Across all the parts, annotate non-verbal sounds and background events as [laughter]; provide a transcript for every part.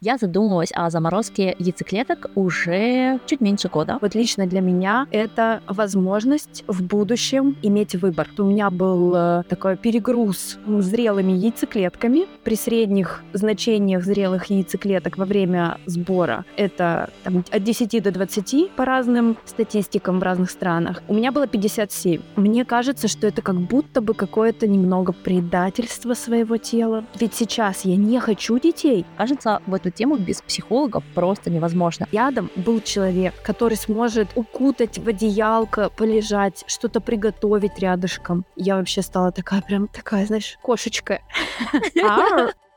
Я задумалась о заморозке яйцеклеток уже чуть меньше года. Вот лично для меня это возможность в будущем иметь выбор. У меня был э, такой перегруз зрелыми яйцеклетками. При средних значениях зрелых яйцеклеток во время сбора это там, от 10 до 20 по разным статистикам в разных странах. У меня было 57. Мне кажется, что это как будто бы какое-то немного предательство своего тела. Ведь сейчас я не хочу детей. Кажется, вот эту тему без психолога просто невозможно. Рядом был человек, который сможет укутать в одеялко, полежать, что-то приготовить рядышком. Я вообще стала такая прям такая, знаешь, кошечка. [laughs]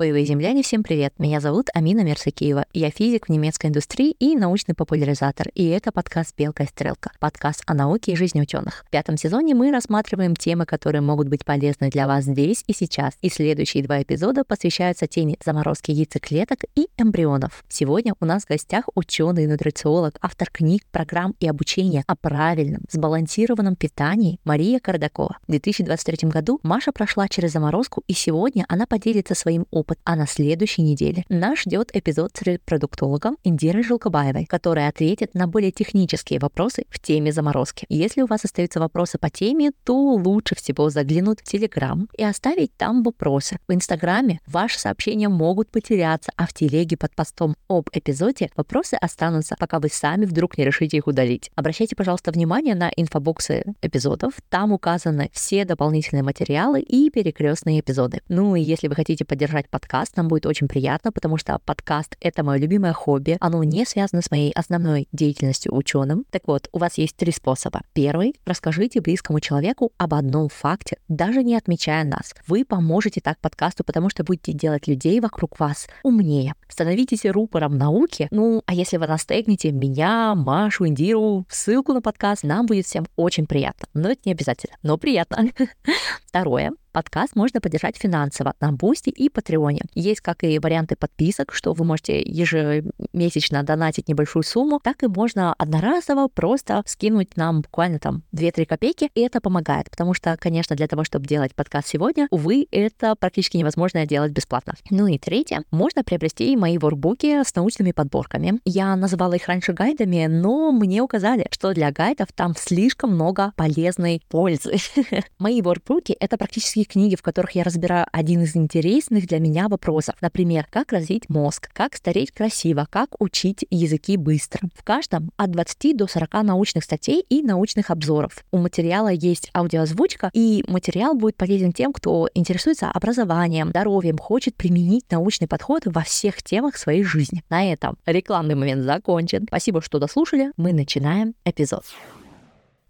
Боевые земляне, всем привет! Меня зовут Амина Мерсакиева. Я физик в немецкой индустрии и научный популяризатор. И это подкаст «Белка и стрелка» — подкаст о науке и жизни ученых. В пятом сезоне мы рассматриваем темы, которые могут быть полезны для вас здесь и сейчас. И следующие два эпизода посвящаются теме заморозки яйцеклеток и эмбрионов. Сегодня у нас в гостях ученый нутрициолог, автор книг, программ и обучения о правильном, сбалансированном питании Мария Кардакова. В 2023 году Маша прошла через заморозку, и сегодня она поделится своим опытом опыт. А на следующей неделе нас ждет эпизод с репродуктологом Индирой Жилкобаевой, которая ответит на более технические вопросы в теме заморозки. Если у вас остаются вопросы по теме, то лучше всего заглянуть в Телеграм и оставить там вопросы. В Инстаграме ваши сообщения могут потеряться, а в Телеге под постом об эпизоде вопросы останутся, пока вы сами вдруг не решите их удалить. Обращайте, пожалуйста, внимание на инфобоксы эпизодов. Там указаны все дополнительные материалы и перекрестные эпизоды. Ну и если вы хотите поддержать подкаст, подкаст. Нам будет очень приятно, потому что подкаст — это мое любимое хобби. Оно не связано с моей основной деятельностью ученым. Так вот, у вас есть три способа. Первый — расскажите близкому человеку об одном факте, даже не отмечая нас. Вы поможете так подкасту, потому что будете делать людей вокруг вас умнее. Становитесь рупором науки. Ну, а если вы нас тегнете меня, Машу, Индиру, ссылку на подкаст, нам будет всем очень приятно. Но это не обязательно, но приятно. [laughs] Второе. Подкаст можно поддержать финансово на Бусти и Патреоне. Есть как и варианты подписок, что вы можете ежемесячно донатить небольшую сумму, так и можно одноразово просто скинуть нам буквально там 2-3 копейки, и это помогает, потому что, конечно, для того, чтобы делать подкаст сегодня, увы, это практически невозможно делать бесплатно. Ну и третье, можно приобрести мои workbook и с научными подборками. Я называла их раньше гайдами, но мне указали, что для гайдов там слишком много полезной пользы. [laughs] Мои воркбуки — это практически такие книги, в которых я разбираю один из интересных для меня вопросов. Например, как развить мозг, как стареть красиво, как учить языки быстро. В каждом от 20 до 40 научных статей и научных обзоров. У материала есть аудиоозвучка, и материал будет полезен тем, кто интересуется образованием, здоровьем, хочет применить научный подход во всех темах своей жизни. На этом рекламный момент закончен. Спасибо, что дослушали. Мы начинаем эпизод.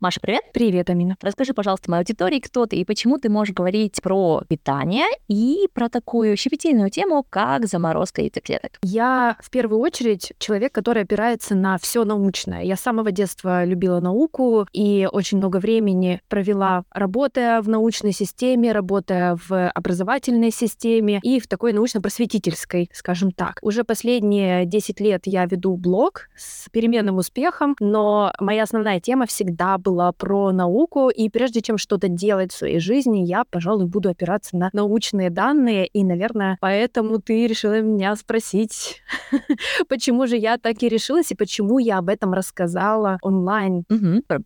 Маша, привет. Привет, Амина. Расскажи, пожалуйста, моей аудитории, кто ты и почему ты можешь говорить про питание и про такую щепетильную тему, как заморозка яйцеклеток. Я в первую очередь человек, который опирается на все научное. Я с самого детства любила науку и очень много времени провела, работая в научной системе, работая в образовательной системе и в такой научно-просветительской, скажем так. Уже последние 10 лет я веду блог с переменным успехом, но моя основная тема всегда была была про науку, и прежде чем что-то делать в своей жизни, я, пожалуй, буду опираться на научные данные, и, наверное, поэтому ты решила меня спросить, [laughs] почему же я так и решилась, и почему я об этом рассказала онлайн.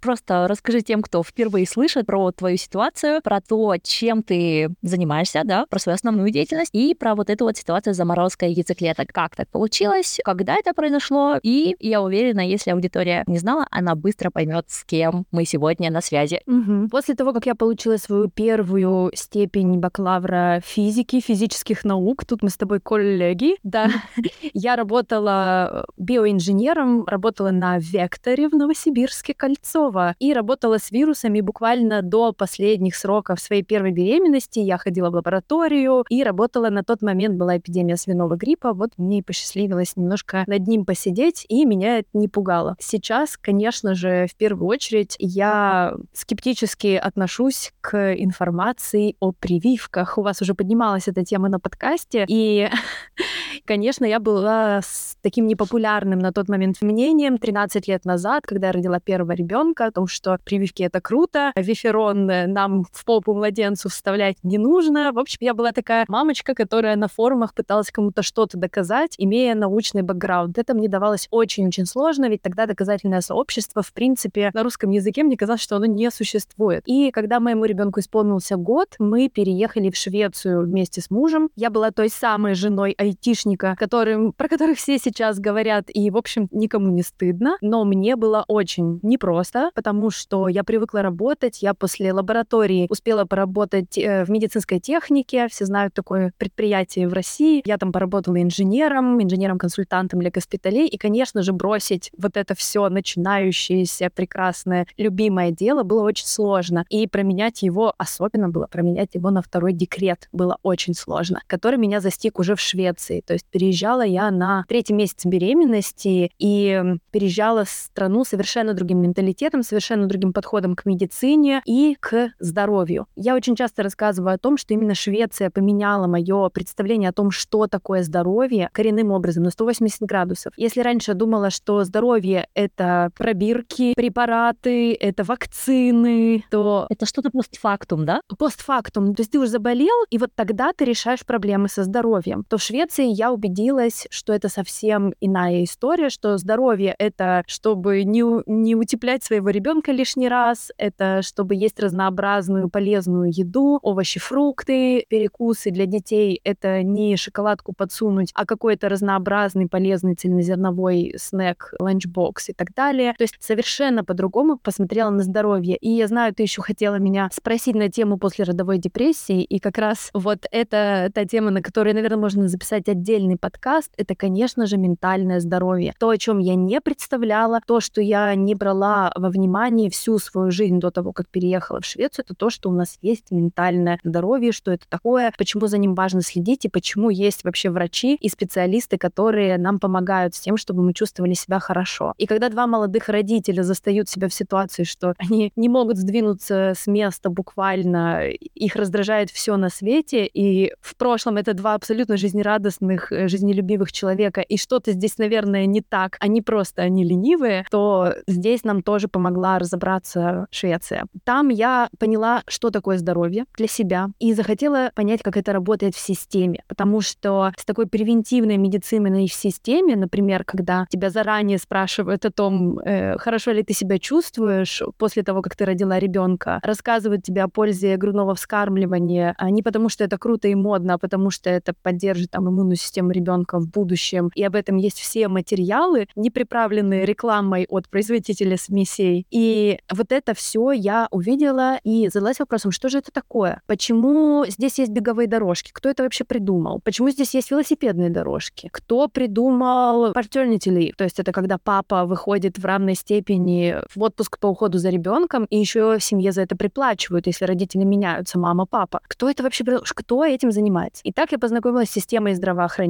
Просто расскажи тем, кто впервые слышит про твою ситуацию, про то, чем ты занимаешься, да, про свою основную деятельность, и про вот эту вот ситуацию с заморозкой яйцеклеток. Как так получилось, когда это произошло, и я уверена, если аудитория не знала, она быстро поймет, с кем мы сегодня на связи. Угу. После того, как я получила свою первую степень бакалавра физики, физических наук, тут мы с тобой коллеги, да, [laughs] я работала биоинженером, работала на Векторе в Новосибирске, Кольцово, и работала с вирусами буквально до последних сроков своей первой беременности. Я ходила в лабораторию и работала на тот момент, была эпидемия свиного гриппа, вот мне посчастливилось немножко над ним посидеть, и меня это не пугало. Сейчас, конечно же, в первую очередь я скептически отношусь к информации о прививках. У вас уже поднималась эта тема на подкасте, и [laughs] конечно, я была с таким непопулярным на тот момент мнением 13 лет назад, когда я родила первого ребенка, о том, что прививки это круто, виферон нам в попу младенцу вставлять не нужно. В общем, я была такая мамочка, которая на форумах пыталась кому-то что-то доказать, имея научный бэкграунд. Это мне давалось очень-очень сложно, ведь тогда доказательное сообщество, в принципе, на русском языке мне казалось, что оно не существует. И когда моему ребенку исполнился год, мы переехали в Швецию вместе с мужем. Я была той самой женой айтишника, которым, про которых все сейчас говорят, и, в общем, никому не стыдно. Но мне было очень непросто, потому что я привыкла работать. Я после лаборатории успела поработать э, в медицинской технике. Все знают такое предприятие в России. Я там поработала инженером, инженером-консультантом для госпиталей. И, конечно же, бросить вот это все начинающееся, прекрасное, любимое дело было очень сложно. И променять его, особенно было променять его на второй декрет, было очень сложно, который меня застиг уже в Швеции. То есть переезжала я на третий месяц беременности и переезжала в страну совершенно другим менталитетом, совершенно другим подходом к медицине и к здоровью. Я очень часто рассказываю о том, что именно Швеция поменяла мое представление о том, что такое здоровье коренным образом на 180 градусов. Если раньше я думала, что здоровье — это пробирки, препараты, это вакцины, то... Это что-то постфактум, да? Постфактум. То есть ты уже заболел, и вот тогда ты решаешь проблемы со здоровьем. То в Швеции я убедилась, что это совсем иная история, что здоровье — это чтобы не, не утеплять своего ребенка лишний раз, это чтобы есть разнообразную полезную еду, овощи, фрукты, перекусы для детей. Это не шоколадку подсунуть, а какой-то разнообразный полезный цельнозерновой снэк, ланчбокс и так далее. То есть совершенно по-другому посмотрела на здоровье. И я знаю, ты еще хотела меня спросить на тему послеродовой депрессии, и как раз вот это та тема, на которой, наверное, можно записать отдельный подкаст, это, конечно же, ментальное здоровье. То, о чем я не представляла, то, что я не брала во внимание всю свою жизнь до того, как переехала в Швецию, это то, что у нас есть ментальное здоровье, что это такое, почему за ним важно следить и почему есть вообще врачи и специалисты, которые нам помогают с тем, чтобы мы чувствовали себя хорошо. И когда два молодых родителя застают себя в ситуации, что они не могут сдвинуться с места буквально, их раздражает все на свете, и в прошлом это два абсолютно жизнерадостных, жизнелюбивых человека, и что-то здесь, наверное, не так, они просто, они ленивые, то здесь нам тоже помогла разобраться Швеция. Там я поняла, что такое здоровье для себя, и захотела понять, как это работает в системе, потому что с такой превентивной медициной в системе, например, когда тебя заранее спрашивают о том, э, хорошо ли ты себя чувствуешь после того, как ты родила ребенка, рассказывают тебе о пользе грудного вскармливания, а не потому что это круто и модно, а потому что это поддержит там иммунную систему ребенка в будущем. И об этом есть все материалы, не приправленные рекламой от производителя смесей. И вот это все я увидела и задалась вопросом, что же это такое? Почему здесь есть беговые дорожки? Кто это вообще придумал? Почему здесь есть велосипедные дорожки? Кто придумал paternity? То есть это когда папа выходит в равной степени в отпуск по уходу за ребенком, и еще семье за это приплачивают, если родители меняются, мама, папа. Кто это вообще, кто этим занимается? И так я познакомилась с системой здравоохранения.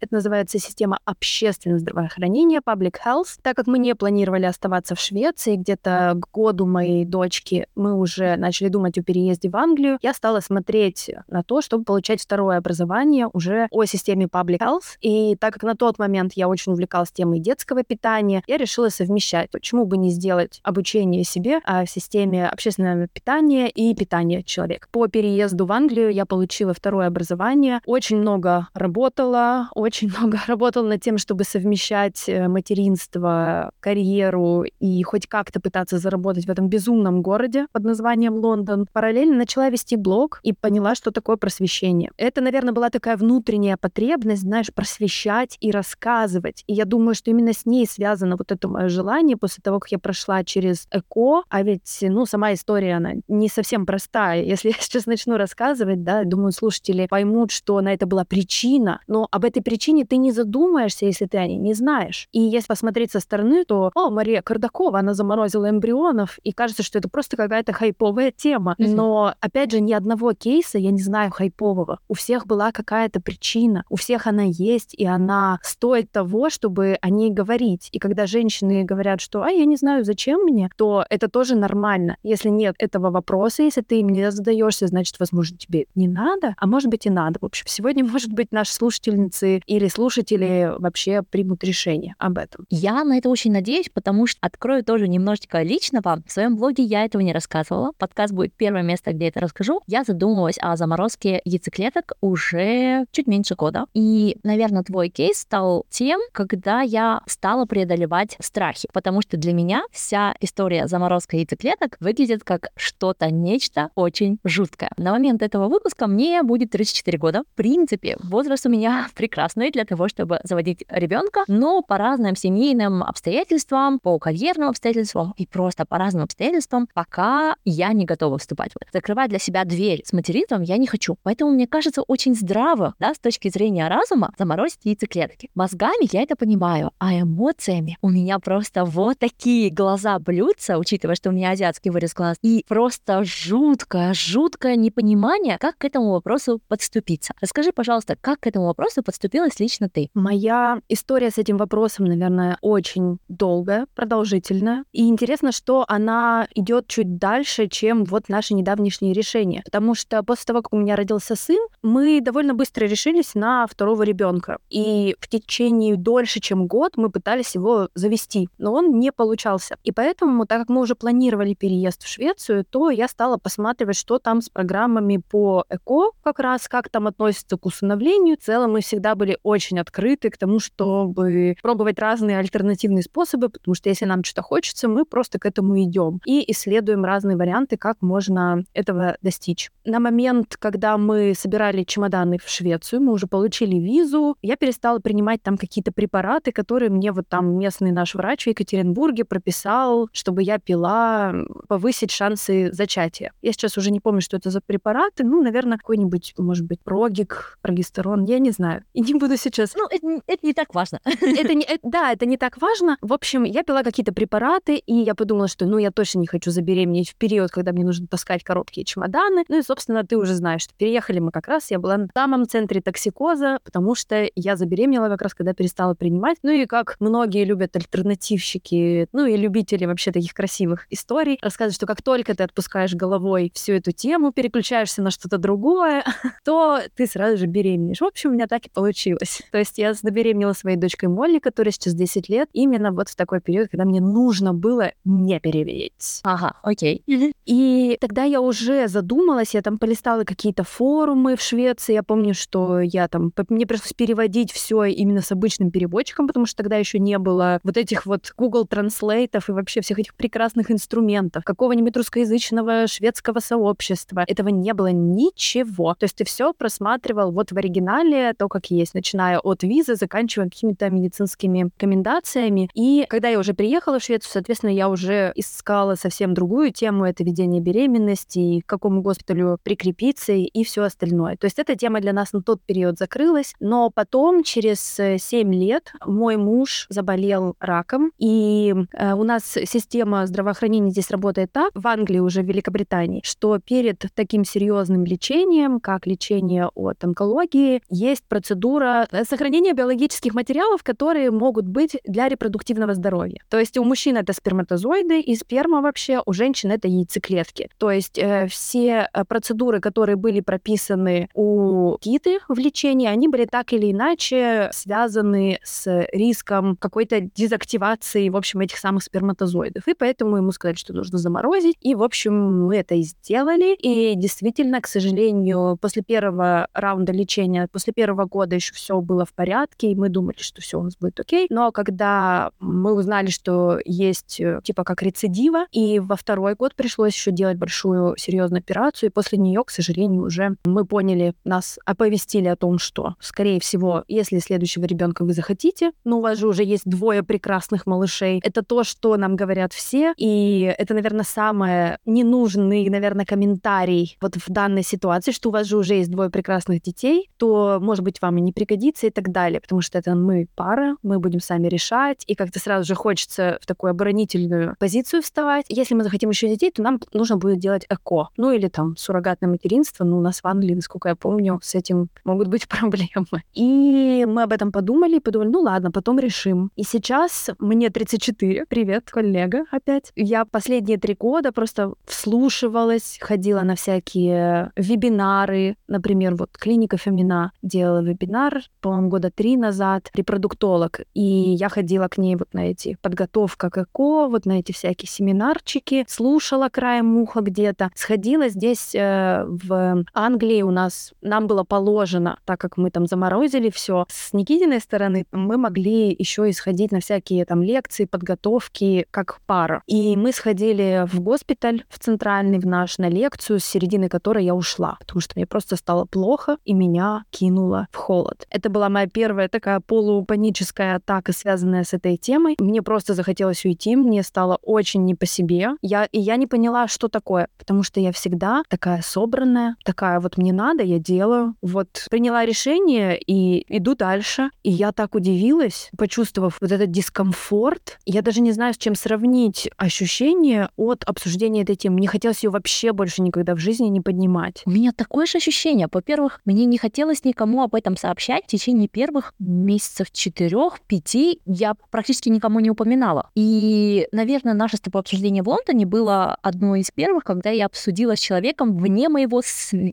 Это называется система общественного здравоохранения, public health. Так как мы не планировали оставаться в Швеции, где-то к году моей дочки мы уже начали думать о переезде в Англию, я стала смотреть на то, чтобы получать второе образование уже о системе public health. И так как на тот момент я очень увлекалась темой детского питания, я решила совмещать. Почему бы не сделать обучение себе а, в системе общественного питания и питания человека. По переезду в Англию я получила второе образование, очень много работала, очень [laughs] много работала над тем, чтобы совмещать э, материнство, карьеру и хоть как-то пытаться заработать в этом безумном городе под названием Лондон. Параллельно начала вести блог и поняла, что такое просвещение. Это, наверное, была такая внутренняя потребность, знаешь, просвещать и рассказывать. И я думаю, что именно с ней связано вот это мое желание после того, как я прошла через ЭКО, а ведь, ну, сама история, она не совсем простая. Если [laughs] я сейчас начну рассказывать, да, думаю, слушатели поймут, что на это была причина, но об этой причине ты не задумаешься, если ты о ней не знаешь. И если посмотреть со стороны, то, о, Мария Кардакова, она заморозила эмбрионов, и кажется, что это просто какая-то хайповая тема. Но, опять же, ни одного кейса я не знаю хайпового. У всех была какая-то причина, у всех она есть, и она стоит того, чтобы о ней говорить. И когда женщины говорят, что, а, я не знаю, зачем мне, то это тоже нормально. Если нет этого вопроса, если ты им не задаешься, значит, возможно, тебе не надо, а может быть и надо. В общем, сегодня, [laughs] может быть, наш слушатель слушательницы или слушатели вообще примут решение об этом. Я на это очень надеюсь, потому что открою тоже немножечко личного. В своем блоге я этого не рассказывала. Подкаст будет первое место, где это расскажу. Я задумывалась о заморозке яйцеклеток уже чуть меньше года. И, наверное, твой кейс стал тем, когда я стала преодолевать страхи, потому что для меня вся история заморозка яйцеклеток выглядит как что-то, нечто очень жуткое. На момент этого выпуска мне будет 34 года. В принципе, возраст у меня прекрасный для того, чтобы заводить ребенка, но по разным семейным обстоятельствам, по карьерным обстоятельствам и просто по разным обстоятельствам, пока я не готова вступать в это. Закрывать для себя дверь с материнством я не хочу. Поэтому мне кажется очень здраво, да, с точки зрения разума, заморозить яйцеклетки. Мозгами я это понимаю, а эмоциями у меня просто вот такие глаза блюдца, учитывая, что у меня азиатский вырез глаз, и просто жуткое, жуткое непонимание, как к этому вопросу подступиться. Расскажи, пожалуйста, как к этому вопросу подступилась лично ты? Моя история с этим вопросом, наверное, очень долгая, продолжительная. И интересно, что она идет чуть дальше, чем вот наши недавнешние решения. Потому что после того, как у меня родился сын, мы довольно быстро решились на второго ребенка. И в течение дольше, чем год, мы пытались его завести, но он не получался. И поэтому, так как мы уже планировали переезд в Швецию, то я стала посматривать, что там с программами по ЭКО, как раз как там относится к усыновлению. В целом мы всегда были очень открыты к тому, чтобы пробовать разные альтернативные способы, потому что если нам что-то хочется, мы просто к этому идем и исследуем разные варианты, как можно этого достичь. На момент, когда мы собирали чемоданы в Швецию, мы уже получили визу, я перестала принимать там какие-то препараты, которые мне вот там местный наш врач в Екатеринбурге прописал, чтобы я пила, повысить шансы зачатия. Я сейчас уже не помню, что это за препараты. Ну, наверное, какой-нибудь, может быть, прогик, прогестерон, я не знаю. И не буду сейчас... Ну, это, это не так важно. [laughs] Это не, это, да, это не так важно. В общем, я пила какие-то препараты, и я подумала, что, ну, я точно не хочу забеременеть в период, когда мне нужно таскать короткие чемоданы. Ну и, собственно, ты уже знаешь, что переехали мы как раз, я была на самом центре токсикоза, потому что я забеременела как раз, когда перестала принимать. Ну и как многие любят альтернативщики, ну и любители вообще таких красивых историй, рассказывают, что как только ты отпускаешь головой всю эту тему, переключаешься на что-то другое, [laughs] то ты сразу же беременеешь. В общем, у меня так и получилось. То есть я забеременела своей дочкой Молли, которая сейчас 10 лет, именно вот в такой период, когда мне нужно было не переверить. Ага, окей. И тогда я уже задумалась, я там полистала какие-то форумы в Швеции, я помню, что я там, мне пришлось переводить все именно с обычным переводчиком, потому что тогда еще не было вот этих вот Google Translate и вообще всех этих прекрасных инструментов, какого-нибудь русскоязычного шведского сообщества. Этого не было ничего. То есть ты все просматривал вот в оригинале, то, как есть, начиная от визы, заканчивая какими-то медицинскими рекомендациями. И когда я уже приехала в Швецию, соответственно, я уже искала совсем другую тему, это ведение беременности, к какому госпиталю прикрепиться и все остальное. То есть эта тема для нас на тот период закрылась, но потом, через 7 лет, мой муж заболел раком, и э, у нас система здравоохранения здесь работает так, в Англии уже, в Великобритании, что перед таким серьезным лечением, как лечение от онкологии, есть процедура э, сохранения биологических материалов, которые могут быть для репродуктивного здоровья. То есть у мужчин это сперматозоиды, и сперма вообще у женщин это яйцеклетки. То есть э, все э, процедуры, которые были прописаны у Киты в лечении, они были так или иначе связаны с риском какой-то дезактивации, в общем, этих самых сперматозоидов. И поэтому ему сказали, что нужно заморозить. И, в общем, мы это и сделали. И действительно, к сожалению, после первого раунда лечения, после первого года еще все было в порядке, и мы думали, что все у нас будет окей. Но когда мы узнали, что есть э, типа как рецидива, и во второй год пришлось еще делать большую серьезную операцию, и после нее, к сожалению, уже мы поняли, нас оповестили о том, что, скорее всего, если следующего ребенка вы захотите, но у вас же уже есть двое прекрасных малышей, это то, что нам говорят все, и это, наверное, самое ненужный, наверное, комментарий вот в данной ситуации, что у вас же уже есть двое прекрасных детей, то, может быть, вам и не пригодится и так далее, потому что это мы пара, мы будем сами решать, и как-то сразу же хочется в такую оборонительную позицию вставать. Если мы захотим еще детей, то нам нужно будет делать ЭКО, ну или там суррогатное материнство, ну у нас в Англии, насколько я помню, с этим могут быть [laughs] проблемы. И мы об этом подумали, подумали, ну ладно, потом решим. И сейчас мне 34, привет, коллега опять. Я последние три года просто вслушивалась, ходила на всякие вебинары, например, вот клиника Фемина делала вебинар, по-моему, года три назад, репродуктолог, и я ходила к ней вот на эти подготовка к ЭКО, вот на эти всякие семинарчики, слушала краем уха где-то, сходила здесь э, в Англии у нас, нам было положено, так как мы там заморозили все, с Никитиной стороны мы могли еще и сходить на всякие там лекции, подготовки как пара. И мы сходили в госпиталь, в центральный, в наш, на лекцию, с середины которой я ушла, потому что мне просто стало плохо, и меня кинуло в холод. Это была моя первая такая полупаническая атака, связанная с этой темой. Мне просто захотелось уйти, мне стало очень не по себе. Я, и я не поняла, что такое, потому что я всегда такая собранная, такая вот мне надо, я делаю. Вот приняла решение и иду дальше. И я так удивилась, почувствовав вот этот дискомфорт. Я даже не знаю, с чем сравнить ощущение от обсуждения этой темы. Мне хотелось ее вообще больше никогда в жизни не поднимать. У меня такое же ощущение. Во-первых, мне не хотелось никому об этом сообщать. В течение первых месяцев четырех-пяти я практически никому не упоминала. И, наверное, наше с тобой обсуждение в Лондоне было одно из первых, когда я обсудила с человеком вне моего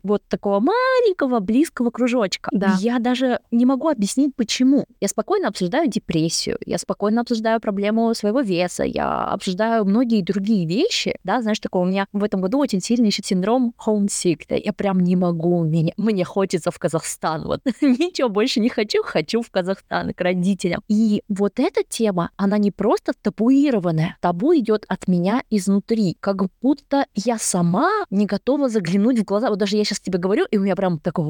вот такого маленького близкого кружочка. Да. Я даже не могу объяснить, почему. Я спокойно обсуждаю депрессию, я спокойно обсуждаю проблему своего веса, я обсуждаю многие другие вещи, да, знаешь, такого у меня в этом году очень сильный еще синдром homesick, да, я прям не могу, мне, мне хочется в Казахстан, вот, [laughs] ничего больше не хочу, хочу в Казахстан к родителям. И вот эта тема, она не просто табуированная, табу идет от меня изнутри, как будто я сама не готова заглянуть в глаза, вот даже я сейчас тебе говорю, и у меня прям такой,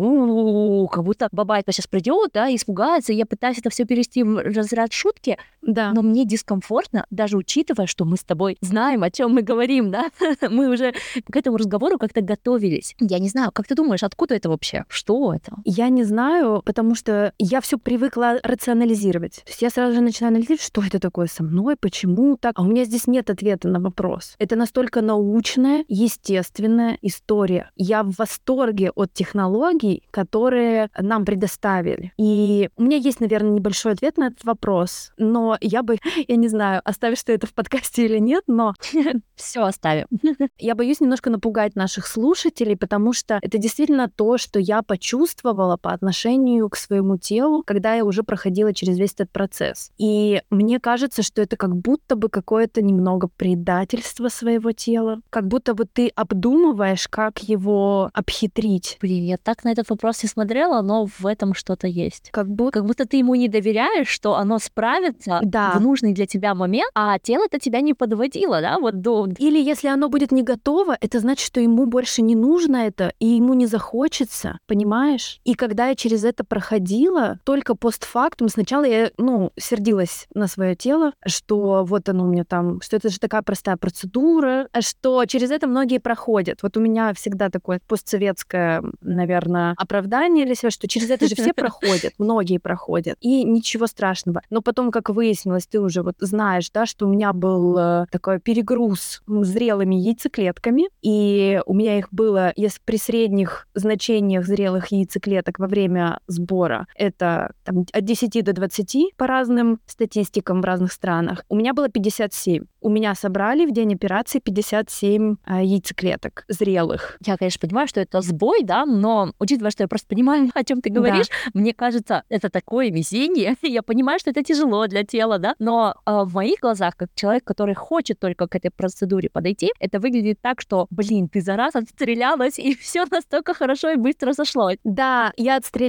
как будто баба это сейчас придет, да, испугается, и я пытаюсь это все перевести в разряд шутки, да. но мне дискомфортно, даже учитывая, что мы с тобой знаем, о чем мы говорим, да, [laughs] мы уже к этому разговору как-то готовились. Я не знаю, как ты думаешь, откуда это вообще? Что это? Я не знаю, потому что я все привыкла рационализировать. То есть я сразу же начинаю анализировать, что это такое со мной, почему так. А у меня здесь нет ответа на вопрос. Это настолько научная, естественная история. Я в восторге от технологий, которые нам предоставили. И у меня есть, наверное, небольшой ответ на этот вопрос, но я бы, [laughs] я не знаю, оставишь ты это в подкасте или нет, но [laughs] все оставим. [laughs] Я боюсь немножко напугать наших слушателей, потому что это действительно то, что я почувствовала по отношению к своему телу, когда я уже проходила через весь этот процесс. И мне кажется, что это как будто бы какое-то немного предательство своего тела, как будто бы ты обдумываешь, как его обхитрить. Блин, я так на этот вопрос не смотрела, но в этом что-то есть. Как будто... Как будто ты ему не доверяешь, что оно справится да. в нужный для тебя момент, а тело-то тебя не подводило, да, вот до... Или если оно будет не готово, это значит, что ему больше не нужно это, и ему не захочется, понимаешь? И когда я через это проходила, только постфактум, сначала я, ну, сердилась на свое тело, что вот оно у меня там, что это же такая простая процедура, что через это многие проходят. Вот у меня всегда такое постсоветское, наверное, оправдание для себя, что через это же все [laughs] проходят, многие проходят, и ничего страшного. Но потом, как выяснилось, ты уже вот знаешь, да, что у меня был э, такой перегруз зрелыми яйцеклетками, и у меня их было, если при средних значениях зрелых яйцеклеток во время сбора, это там, от 10 до 20 по разным статистикам в разных странах, у меня было 57. У меня собрали в день операции 57 э, яйцеклеток зрелых. Я, конечно, понимаю, что это сбой, да, но учитывая, что я просто понимаю, [laughs] о чем ты говоришь, да. мне кажется, это такое везение. [laughs] я понимаю, что это тяжело для тела, да, но э, в моих глазах, как человек, который хочет только к этой процедуре подойти, это выглядит так, что, блин, ты за раз отстрелялась, [laughs] и все настолько хорошо и быстро сошлось. Да, я отстрелялась,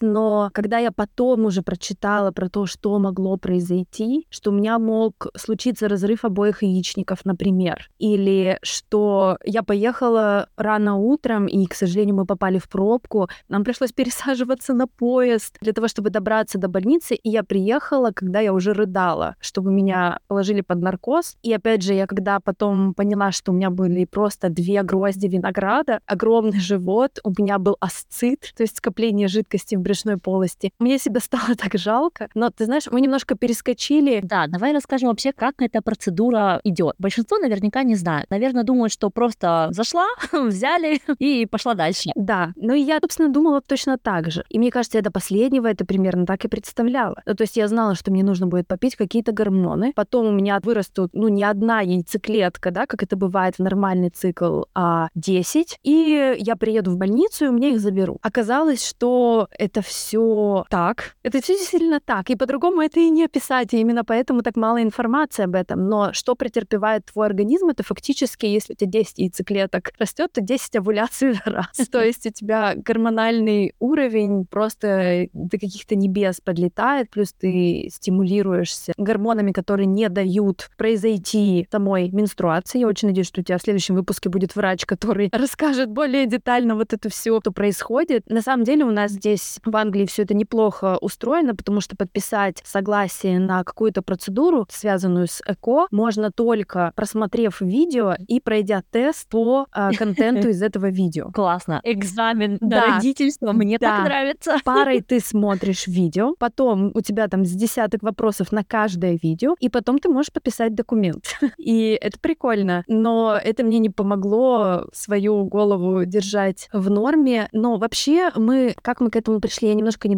но когда я потом уже прочитала про то, что могло произойти, что у меня мог случиться разрыв обоих яичников, например, или что я поехала рано утром, и, к сожалению, мы попали в пробку, нам пришлось [laughs] пересаживаться на поезд для того, чтобы добраться до больницы, и я приехала, когда я уже рыдала, чтобы меня положили под наркоз. И опять же, я когда потом поняла, что у меня были просто две грозди винограда, огромный живот, у меня был асцит, то есть скопление жидкости в брюшной полости. Мне себя стало [laughs] так жалко. Но ты знаешь, мы немножко перескочили. Да, давай расскажем вообще, как эта процедура идет. Большинство наверняка не знают. Наверное, думают, что просто зашла, [laughs] взяли [laughs] и пошла дальше. Да, ну и я, собственно, думала точно так же. И мне кажется, я до последнего это примерно так и представляла. Ну, то есть я знала, что мне нужно будет попить какие-то гормоны, потом у меня вырастут, ну, не одна яйцеклетка, да, как это бывает в нормальный цикл, а 10, и я приеду в больницу, и у меня их заберу. Оказалось, что это все так. Это все действительно так. И по-другому это и не описать. И именно поэтому так мало информации об этом. Но что претерпевает твой организм, это фактически, если у тебя 10 яйцеклеток растет, то 10 овуляций за раз. То есть у тебя гормональный уровень просто до каких-то небес подлетает, плюс ты стимулируешься гормонами, которые не дают произойти самой менструации. Я очень надеюсь, что у тебя в следующем выпуске будет врач, который [laughs] расскажет более детально вот это все, что происходит. На самом деле у нас здесь в Англии все это неплохо устроено, потому что подписать согласие на какую-то процедуру, связанную с ЭКО, можно только просмотрев видео и пройдя тест по э, контенту из этого видео. [laughs] Классно. Экзамен да. на родительство. Мне да. так нравится. [laughs] Парой ты смотришь видео, потом у тебя там с десяток вопросов на каждое видео, и потом ты можешь подписать документ. [laughs] И это прикольно. Но это мне не помогло свою голову держать в норме. Но вообще мы, как мы к этому пришли, я немножко не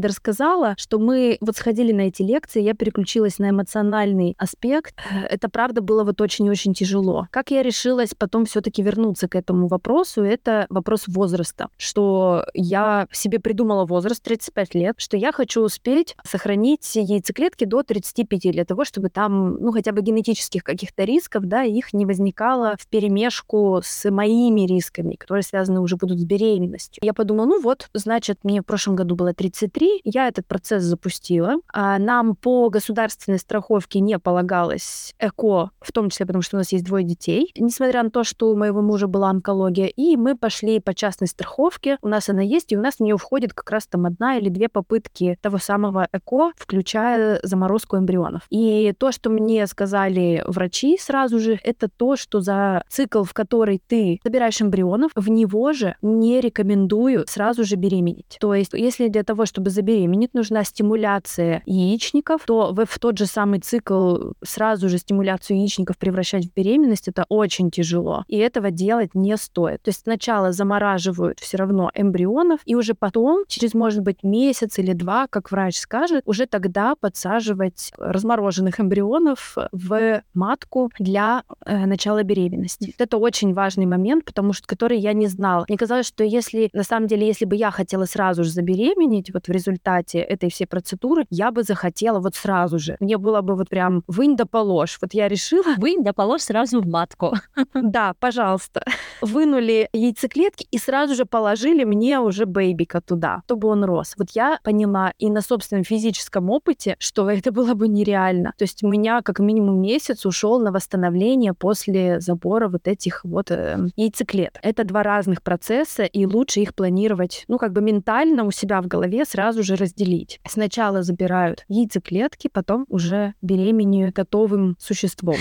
что мы вот сходили на эти лекции, я переключилась на эмоциональный аспект. Это правда было вот очень-очень тяжело. Как я решилась потом все таки вернуться к этому вопросу, это вопрос возраста, что я себе придумала возраст 35 лет, что я хочу успеть сохранить яйцеклетки до 35 для того, чтобы там, ну, хотя бы генетических каких-то рисков, да, их не возникало в перемешку с моими рисками, которые связаны уже будут с беременностью. Я подумала, ну вот, значит, мне в прошлом году было 33, я этот процесс запустила. А нам по государственной страховке не полагалось ЭКО, в том числе потому, что у нас есть двое детей, несмотря на то, что у моего мужа была онкология, и мы пошли по частной страховке, у нас она есть, и у нас в нее входит как раз там одна или две попытки того самого ЭКО, включая заморозку эмбрионов. И то, что мне сказали врачи сразу же, это то, что за цикл, в который ты собираешь эмбрионов, в него же не рекомендую сразу же беременеть. То есть, если для того, чтобы забеременеть, нужна стимуляция яичников, то в, в тот же самый цикл сразу же стимуляцию яичников превращать в беременность, это очень тяжело. И этого делать не стоит. То есть сначала замораживают все равно эмбрионов, и уже потом, через, может быть, месяц или два, как врач скажет, уже тогда подсаживать размороженных эмбрионов в матку для э, начала беременности. Это очень важный момент, потому что который я не знала. Мне казалось, что если на самом деле, если бы я хотела сразу же забеременеть, вот в результате этой всей процедуры, я бы захотела вот сразу же. Мне было бы вот прям вынь да положь. Вот я решила... [laughs] Вынь да положь сразу в матку. [laughs] Да, пожалуйста. [laughs] Вынули яйцеклетки и сразу же положили мне уже бейбика туда, чтобы он рос. Вот я поняла и на собственном физическом опыте, что это было бы нереально. То есть у меня как минимум месяц ушел на восстановление после забора вот этих вот э, яйцеклеток. Это два разных процесса, и лучше их планировать, ну, как бы ментально у себя в голове сразу же разделить. Сначала забирают яйцеклетки, потом уже беременеют готовым существом.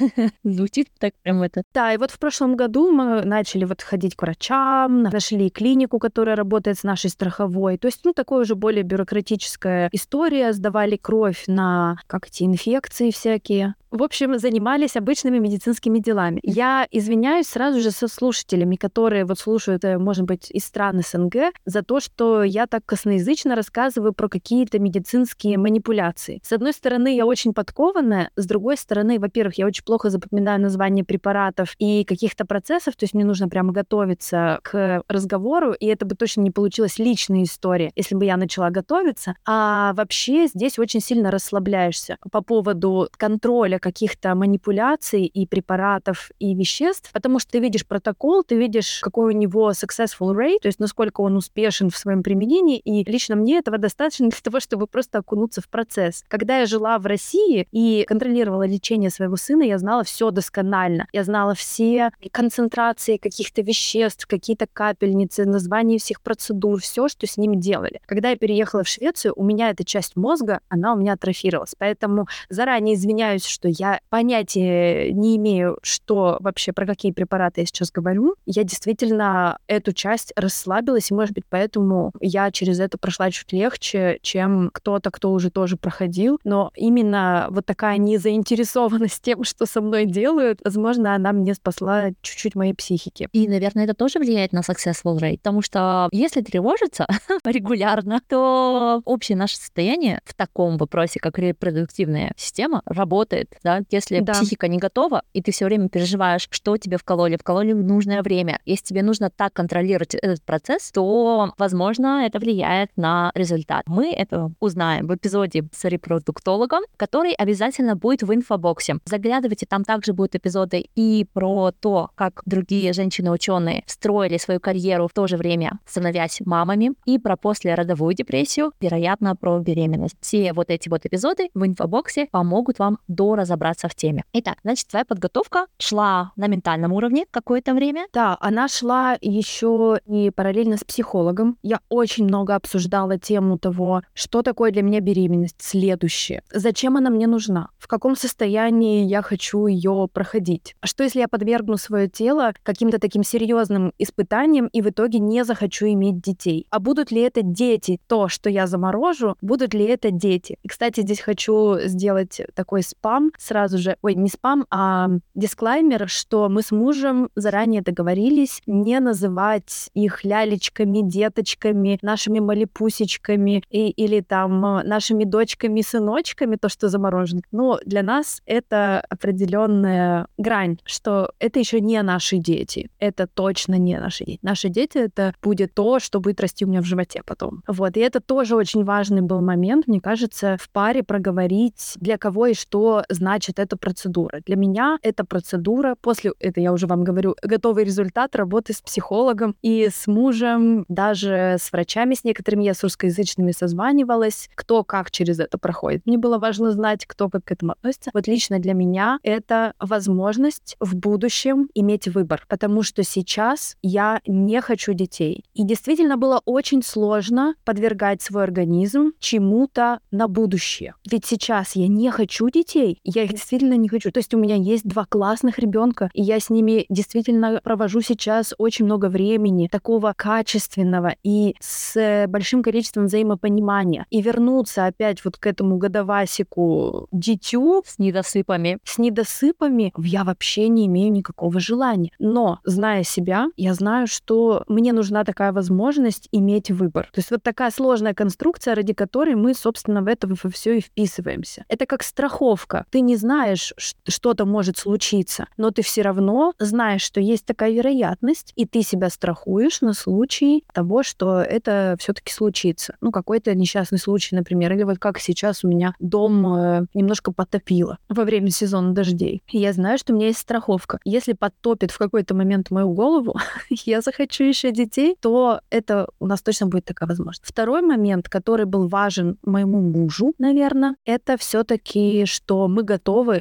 [laughs] Звучит так прям это. Да, и вот в прошлом году мы начали вот ходить к врачам, нашли клинику, которая работает с нашей страховой. То есть, ну, такое уже более бюрократическая история. Сдавали кровь на как эти инфекции всякие. В общем, занимались обычными медицинскими делами. Я извиняюсь сразу же со слушателями, которые вот слушают, э, может быть, из стран СНГ, за то, что я так косноязычно рассказываю про какие-то медицинские манипуляции. С одной стороны, я очень подкованная, с другой стороны, во-первых, я очень плохо запоминаю названия препаратов и каких-то процессов, то есть мне нужно прямо готовиться к разговору, и это бы точно не получилась личная история, если бы я начала готовиться. А вообще здесь очень сильно расслабляешься по поводу контроля каких-то манипуляций и препаратов и веществ, потому что ты видишь протокол, ты видишь, какой у него successful rate, то есть насколько он успешен в своем применении, и лично мне этого достаточно [laughs] для того, чтобы просто окунуться в процесс. Когда я жила в России и контролировала лечение своего сына, я знала все досконально. Я знала все концентрации каких-то веществ, какие-то капельницы, названия всех процедур, все, что с ним делали. Когда я переехала в Швецию, у меня эта часть мозга, она у меня атрофировалась. Поэтому заранее извиняюсь, что что я понятия не имею, что вообще, про какие препараты я сейчас говорю. Я действительно эту часть расслабилась, и, может быть, поэтому я через это прошла чуть легче, чем кто-то, кто уже тоже проходил. Но именно вот такая незаинтересованность [laughs] тем, что со мной делают, возможно, она мне спасла чуть-чуть моей психики. И, наверное, это тоже влияет на successful rate, потому что если тревожиться [laughs] регулярно, то общее наше состояние в таком вопросе, как репродуктивная система, работает да, если да. психика не готова, и ты все время переживаешь, что тебе вкололи, вкололи в нужное время. Если тебе нужно так контролировать этот процесс, то, возможно, это влияет на результат. Мы это узнаем в эпизоде с репродуктологом, который обязательно будет в инфобоксе. Заглядывайте, там также будут эпизоды и про то, как другие женщины-ученые строили свою карьеру в то же время, становясь мамами, и про послеродовую депрессию, вероятно, про беременность. Все вот эти вот эпизоды в инфобоксе помогут вам до разобраться в теме. Итак, значит, твоя подготовка шла на ментальном уровне какое-то время? Да, она шла еще и параллельно с психологом. Я очень много обсуждала тему того, что такое для меня беременность, следующее, зачем она мне нужна, в каком состоянии я хочу ее проходить. А что если я подвергну свое тело каким-то таким серьезным испытаниям и в итоге не захочу иметь детей? А будут ли это дети, то, что я заморожу, будут ли это дети? И, кстати, здесь хочу сделать такой спам сразу же, ой, не спам, а дисклаймер, что мы с мужем заранее договорились не называть их лялечками, деточками, нашими малипусечками и, или там нашими дочками, сыночками, то, что заморожено. Но для нас это определенная грань, что это еще не наши дети. Это точно не наши дети. Наши дети — это будет то, что будет расти у меня в животе потом. Вот. И это тоже очень важный был момент, мне кажется, в паре проговорить, для кого и что значит эта процедура. Для меня эта процедура, после, это я уже вам говорю, готовый результат работы с психологом и с мужем, даже с врачами, с некоторыми я с русскоязычными созванивалась, кто как через это проходит. Мне было важно знать, кто как к этому относится. Вот лично для меня это возможность в будущем иметь выбор, потому что сейчас я не хочу детей. И действительно было очень сложно подвергать свой организм чему-то на будущее. Ведь сейчас я не хочу детей, я их действительно не хочу. То есть у меня есть два классных ребенка, и я с ними действительно провожу сейчас очень много времени, такого качественного и с большим количеством взаимопонимания. И вернуться опять вот к этому годовасику дитю с недосыпами, с недосыпами я вообще не имею никакого желания. Но, зная себя, я знаю, что мне нужна такая возможность иметь выбор. То есть вот такая сложная конструкция, ради которой мы, собственно, в это во все и вписываемся. Это как страховка. Ты не знаешь, что-то может случиться, но ты все равно знаешь, что есть такая вероятность, и ты себя страхуешь на случай того, что это все-таки случится. Ну, какой-то несчастный случай, например, или вот как сейчас у меня дом э, немножко потопило во время сезона дождей. Я знаю, что у меня есть страховка. Если подтопит в какой-то момент мою голову, [laughs] я захочу еще детей, то это у нас точно будет такая возможность. Второй момент, который был важен моему мужу, наверное, это все-таки, что мы готовы,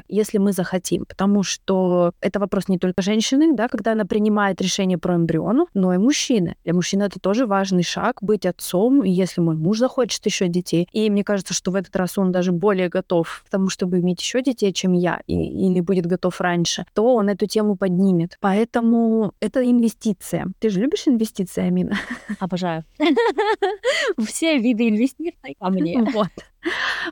если мы захотим, потому что это вопрос не только женщины, да, когда она принимает решение про эмбрион, но и мужчины. Для мужчины это тоже важный шаг быть отцом, если мой муж захочет еще детей. И мне кажется, что в этот раз он даже более готов к тому, чтобы иметь еще детей, чем я, и, или будет готов раньше, то он эту тему поднимет. Поэтому это инвестиция. Ты же любишь инвестиции, Амина? Обожаю. [laughs] Все виды инвестиций по мне. Вот.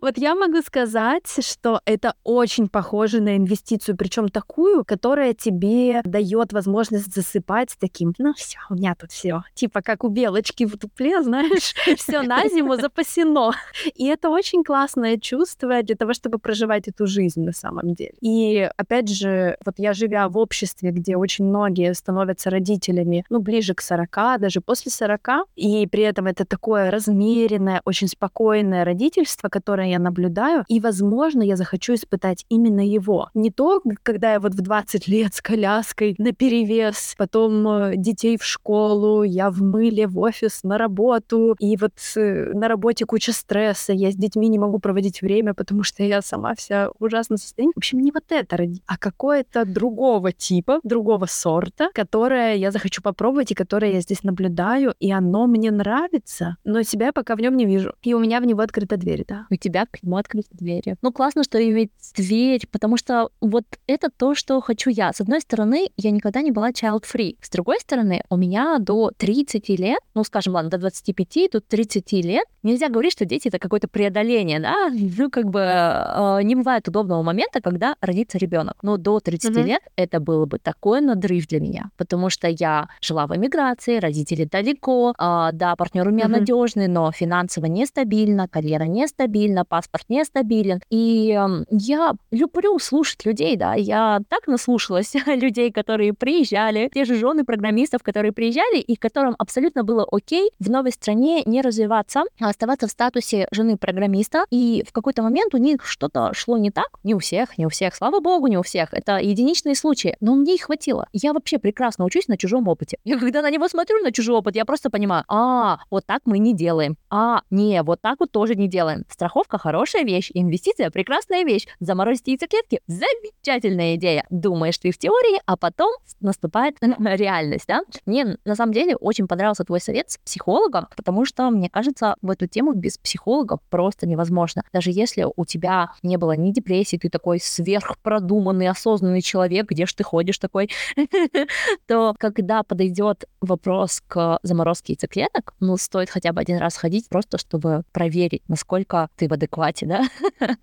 Вот я могу сказать, что это очень похоже на инвестицию, причем такую, которая тебе дает возможность засыпать таким, ну все, у меня тут все, типа как у белочки в дупле, знаешь, [laughs] все на зиму запасено. И это очень классное чувство для того, чтобы проживать эту жизнь на самом деле. И опять же, вот я живя в обществе, где очень многие становятся родителями, ну, ближе к 40, даже после 40, и при этом это такое размеренное, очень спокойное родительство, детства, которое я наблюдаю, и, возможно, я захочу испытать именно его. Не то, когда я вот в 20 лет с коляской на перевес, потом э, детей в школу, я в мыле, в офис, на работу, и вот э, на работе куча стресса, я с детьми не могу проводить время, потому что я сама вся ужасно состоянии. В общем, не вот это, а какое-то другого типа, другого сорта, которое я захочу попробовать и которое я здесь наблюдаю, и оно мне нравится, но себя я пока в нем не вижу. И у меня в него открыта дверь, да. У тебя к нему открыты двери. Ну, классно, что иметь дверь, потому что вот это то, что хочу я. С одной стороны, я никогда не была child-free. С другой стороны, у меня до 30 лет, ну, скажем, ладно, до 25, до 30 лет, нельзя говорить, что дети — это какое-то преодоление, да? [laughs] Ну, как бы э, не бывает удобного момента, когда родится ребенок. Но до 30 mm-hmm. лет это было бы такой надрыв для меня, потому что я жила в эмиграции, родители далеко, э, да, партнер у меня mm-hmm. надежный, но финансово нестабильно, карьера нестабильна, нестабильно, паспорт нестабилен. И я люблю слушать людей, да, я так наслушалась [laughs] людей, которые приезжали, те же жены программистов, которые приезжали, и которым абсолютно было окей в новой стране не развиваться, а оставаться в статусе жены программиста, и в какой-то момент у них что-то шло не так, не у всех, не у всех, слава богу, не у всех, это единичные случаи, но мне их хватило. Я вообще прекрасно учусь на чужом опыте. И когда на него смотрю, на чужой опыт, я просто понимаю, а, вот так мы не делаем, а, не, вот так вот тоже не делаем. Страховка хорошая вещь, инвестиция прекрасная вещь, заморозить яйцеклетки замечательная идея. Думаешь ты в теории, а потом наступает [laughs] реальность, да? Мне на самом деле очень понравился твой совет с психологом, потому что, мне кажется, в эту тему без психолога просто невозможно. Даже если у тебя не было ни депрессии, ты такой сверхпродуманный, осознанный человек, где ж ты ходишь такой, [laughs] то когда подойдет вопрос к заморозке яйцеклеток, ну, стоит хотя бы один раз ходить, просто чтобы проверить, насколько ты в адеквате, да? [laughs]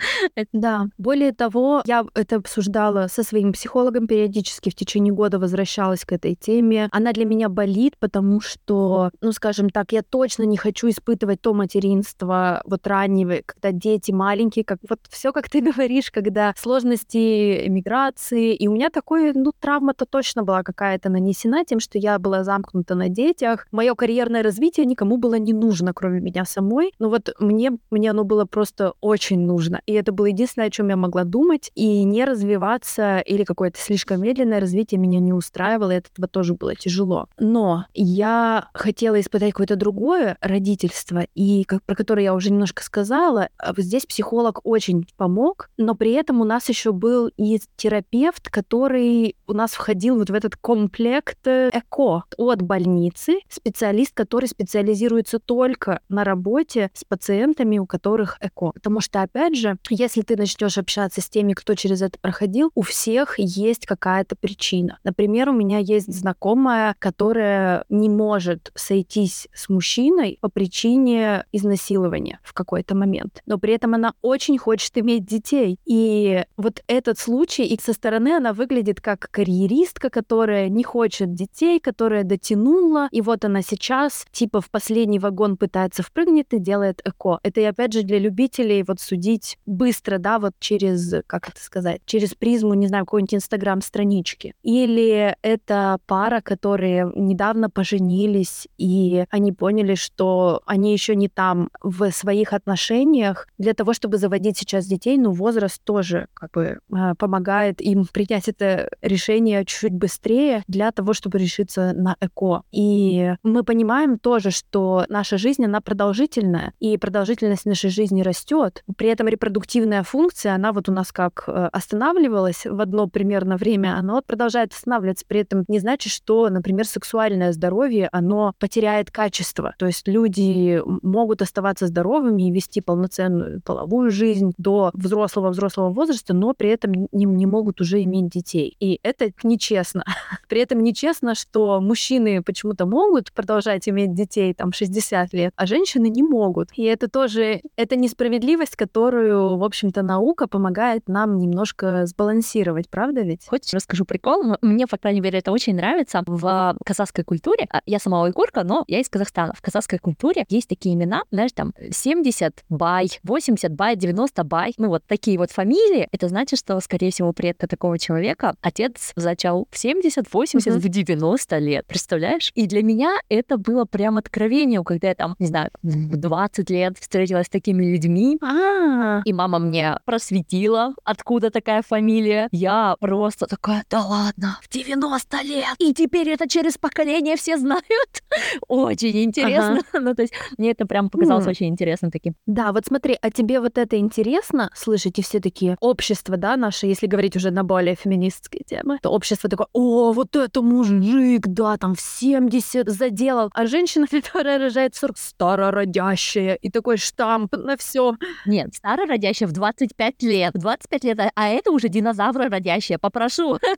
Да. Более того, я это обсуждала со своим психологом периодически в течение года, возвращалась к этой теме. Она для меня болит, потому что, ну, скажем так, я точно не хочу испытывать то материнство вот раннего, когда дети маленькие, как вот все, как ты [laughs] говоришь, когда сложности эмиграции. И у меня такое, ну, травма-то точно была какая-то нанесена тем, что я была замкнута на детях. Мое карьерное развитие никому было не нужно, кроме меня самой. Но вот мне, мне оно было просто очень нужно. И это было единственное, о чем я могла думать. И не развиваться или какое-то слишком медленное развитие меня не устраивало, и от этого тоже было тяжело. Но я хотела испытать какое-то другое родительство, и как, про которое я уже немножко сказала, а здесь психолог очень помог, но при этом у нас еще был и терапевт, который у нас входил вот в этот комплект э, ЭКО от больницы, специалист, который специализируется только на работе с пациентами, у которых ЭКО. Потому что, опять же, если ты начнешь общаться с теми, кто через это проходил, у всех есть какая-то причина. Например, у меня есть знакомая, которая не может сойтись с мужчиной по причине изнасилования в какой-то момент. Но при этом она очень хочет иметь детей. И вот этот случай, и со стороны она выглядит как карьеристка, которая не хочет детей, которая дотянула, и вот она сейчас типа в последний вагон пытается впрыгнет и делает эко. Это опять же для любителей вот судить быстро, да, вот через, как это сказать, через призму, не знаю, какой-нибудь инстаграм-странички. Или это пара, которые недавно поженились, и они поняли, что они еще не там в своих отношениях. Для того, чтобы заводить сейчас детей, ну, возраст тоже как бы а, помогает им принять это решение чуть быстрее для того, чтобы решиться на эко. И мы понимаем тоже, что наша жизнь, она продолжительная, и продолжительность нашей жизни растет. При этом репродуктивная функция, она вот у нас как э, останавливалась в одно примерно время, она вот продолжает останавливаться. При этом не значит, что, например, сексуальное здоровье, оно потеряет качество. То есть люди могут оставаться здоровыми и вести полноценную половую жизнь до взрослого-взрослого возраста, но при этом не, не могут уже иметь детей. И это нечестно. [laughs] При этом нечестно, что мужчины почему-то могут продолжать иметь детей там 60 лет, а женщины не могут. И это тоже, это несправедливость, которую, в общем-то, наука помогает нам немножко сбалансировать, правда ведь? Хочешь, расскажу прикол? Мне, по крайней мере, это очень нравится. В казахской культуре, а, я сама уйгурка, но я из Казахстана. В казахской культуре есть такие имена, знаешь, там 70 бай, 80 бай, 90 бай. Ну вот такие вот фамилии. Это значит, что, скорее всего, предка такого человека отец зачал в 70, 80, uh-huh. в 90 лет. Представляешь? И для меня это было прям откровением, когда я там, не знаю, в 20 лет встретилась с такими людьми. А-а-а. И мама мне просветила, откуда такая фамилия. Я просто такая, да ладно, в 90 лет. И теперь это через поколение все знают. [laughs] Очень интересно. Ага. [laughs] ну, то есть мне это прям показалось mm. очень интересным таким. Да, вот смотри, а тебе вот это интересно слышать? И все такие общество, да, наше, если говорить уже на более феминистские темы, то общество такое, о, вот это мужик, да, там в 70 заделал. А женщина, [laughs] которая рожает 40, старородящая, и такой штамп на все. Нет, старородящая в 25 лет. 25 лет, а это уже динозавры родящие, попрошу. [laughs]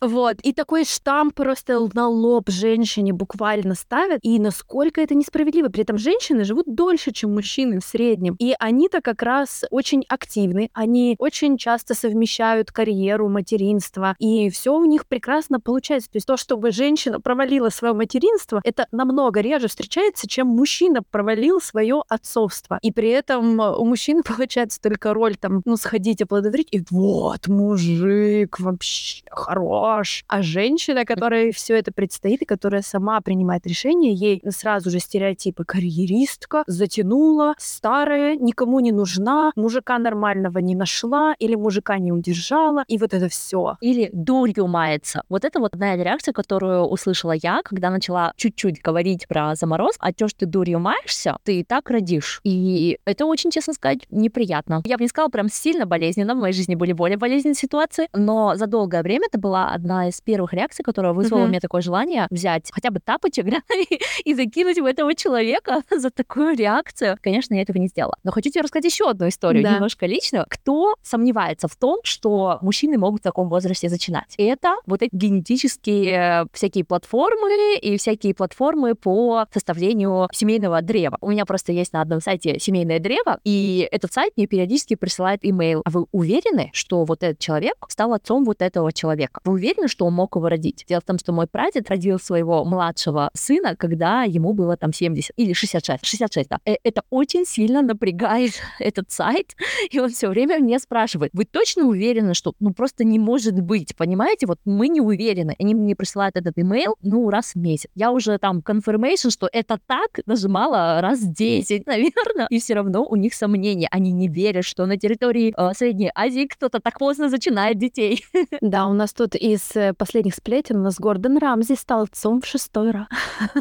Вот, и такой штамп просто на лоб женщине буквально ставят, и насколько это несправедливо. При этом женщины живут дольше, чем мужчины в среднем. И они-то как раз очень активны, они очень часто совмещают карьеру, материнство, и все у них прекрасно получается. То есть то, чтобы женщина провалила свое материнство, это намного реже встречается, чем мужчина провалил свое отцовство. И при этом у мужчин [laughs] получается только роль там, ну, сходить оплодотворить, и вот, мужик вообще хорош. А женщина, которая все это предстоит, и которая сама принимает решение, ей сразу же стереотипы карьеристка, затянула, старая, никому не нужна, мужика нормального не нашла, или мужика не удержала, и вот это все. Или дурью мается. Вот это вот одна реакция, которую услышала я, когда начала чуть-чуть говорить про замороз, а то, что ты дурью маешься, ты и так родишь. И это очень, честно сказать, неприятно. Я бы не сказала прям сильно болезненно, в моей жизни были более болезненные ситуации, но за долгое время это была одна из первых реакций, которая вызвала uh-huh. у меня такое желание взять хотя бы тапочек [laughs] да, и, и закинуть в этого человека [laughs] за такую реакцию. Конечно, я этого не сделала. Но хочу тебе рассказать еще одну историю, да. немножко личную. Кто сомневается в том, что мужчины могут в таком возрасте зачинать? Это вот эти генетические всякие платформы и всякие платформы по составлению семейного древа. У меня просто есть на одном сайте семейное древо, и этот сайт мне периодически присылает имейл. А вы уверены, что вот этот человек стал отцом вот этого человека? Вы уверены, что он мог его родить? Дело в том, что мой прадед родил своего младшего сына, когда ему было там 70 или 66. 66, да. Э, это очень сильно напрягает [laughs] этот сайт, и он все время мне спрашивает, вы точно уверены, что ну просто не может быть, понимаете? Вот мы не уверены. Они мне присылают этот имейл, ну, раз в месяц. Я уже там confirmation, что это так, нажимала раз 10, [laughs] наверное, и все равно у них сомнения. Они не верят, что на территории э, Средней Азии кто-то так поздно зачинает детей. [laughs] Да, у нас тут из э, последних сплетен у нас Гордон Рамзи стал отцом в шестой раз.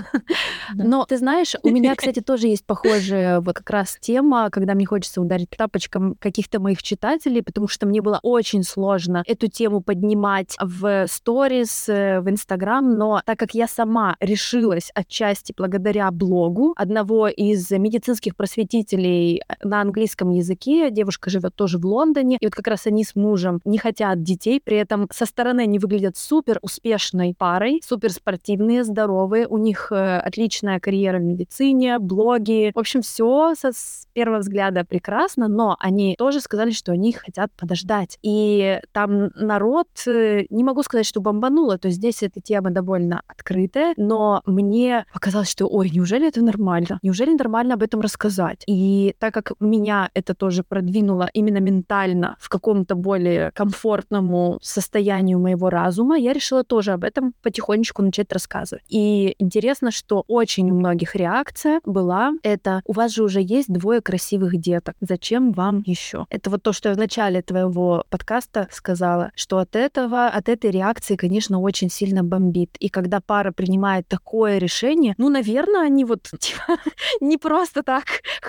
[laughs] Но ты знаешь, у меня, кстати, [laughs] тоже есть похожая вот как раз тема, когда мне хочется ударить тапочком каких-то моих читателей, потому что мне было очень сложно эту тему поднимать в сторис, э, в Инстаграм, но так как я сама решилась отчасти благодаря блогу одного из медицинских просветителей на английском языке, девушка живет тоже в Лондоне, и вот как раз они с мужем не хотят детей, при этом со стороны они выглядят супер успешной парой, супер спортивные, здоровые, у них э, отличная карьера в медицине, блоги, в общем, все со, с первого взгляда прекрасно, но они тоже сказали, что они хотят подождать. И там народ, э, не могу сказать, что бомбануло, то есть здесь эта тема довольно открытая, но мне показалось, что, ой, неужели это нормально? Неужели нормально об этом рассказать? И так как меня это тоже продвинуло именно ментально в каком-то более комфортному состоянию моего разума, я решила тоже об этом потихонечку начать рассказывать. И интересно, что очень у многих реакция была это «У вас же уже есть двое красивых деток, зачем вам еще?» Это вот то, что я в начале твоего подкаста сказала, что от этого, от этой реакции, конечно, очень сильно бомбит. И когда пара принимает такое решение, ну, наверное, они вот [laughs] типа, не просто так [laughs]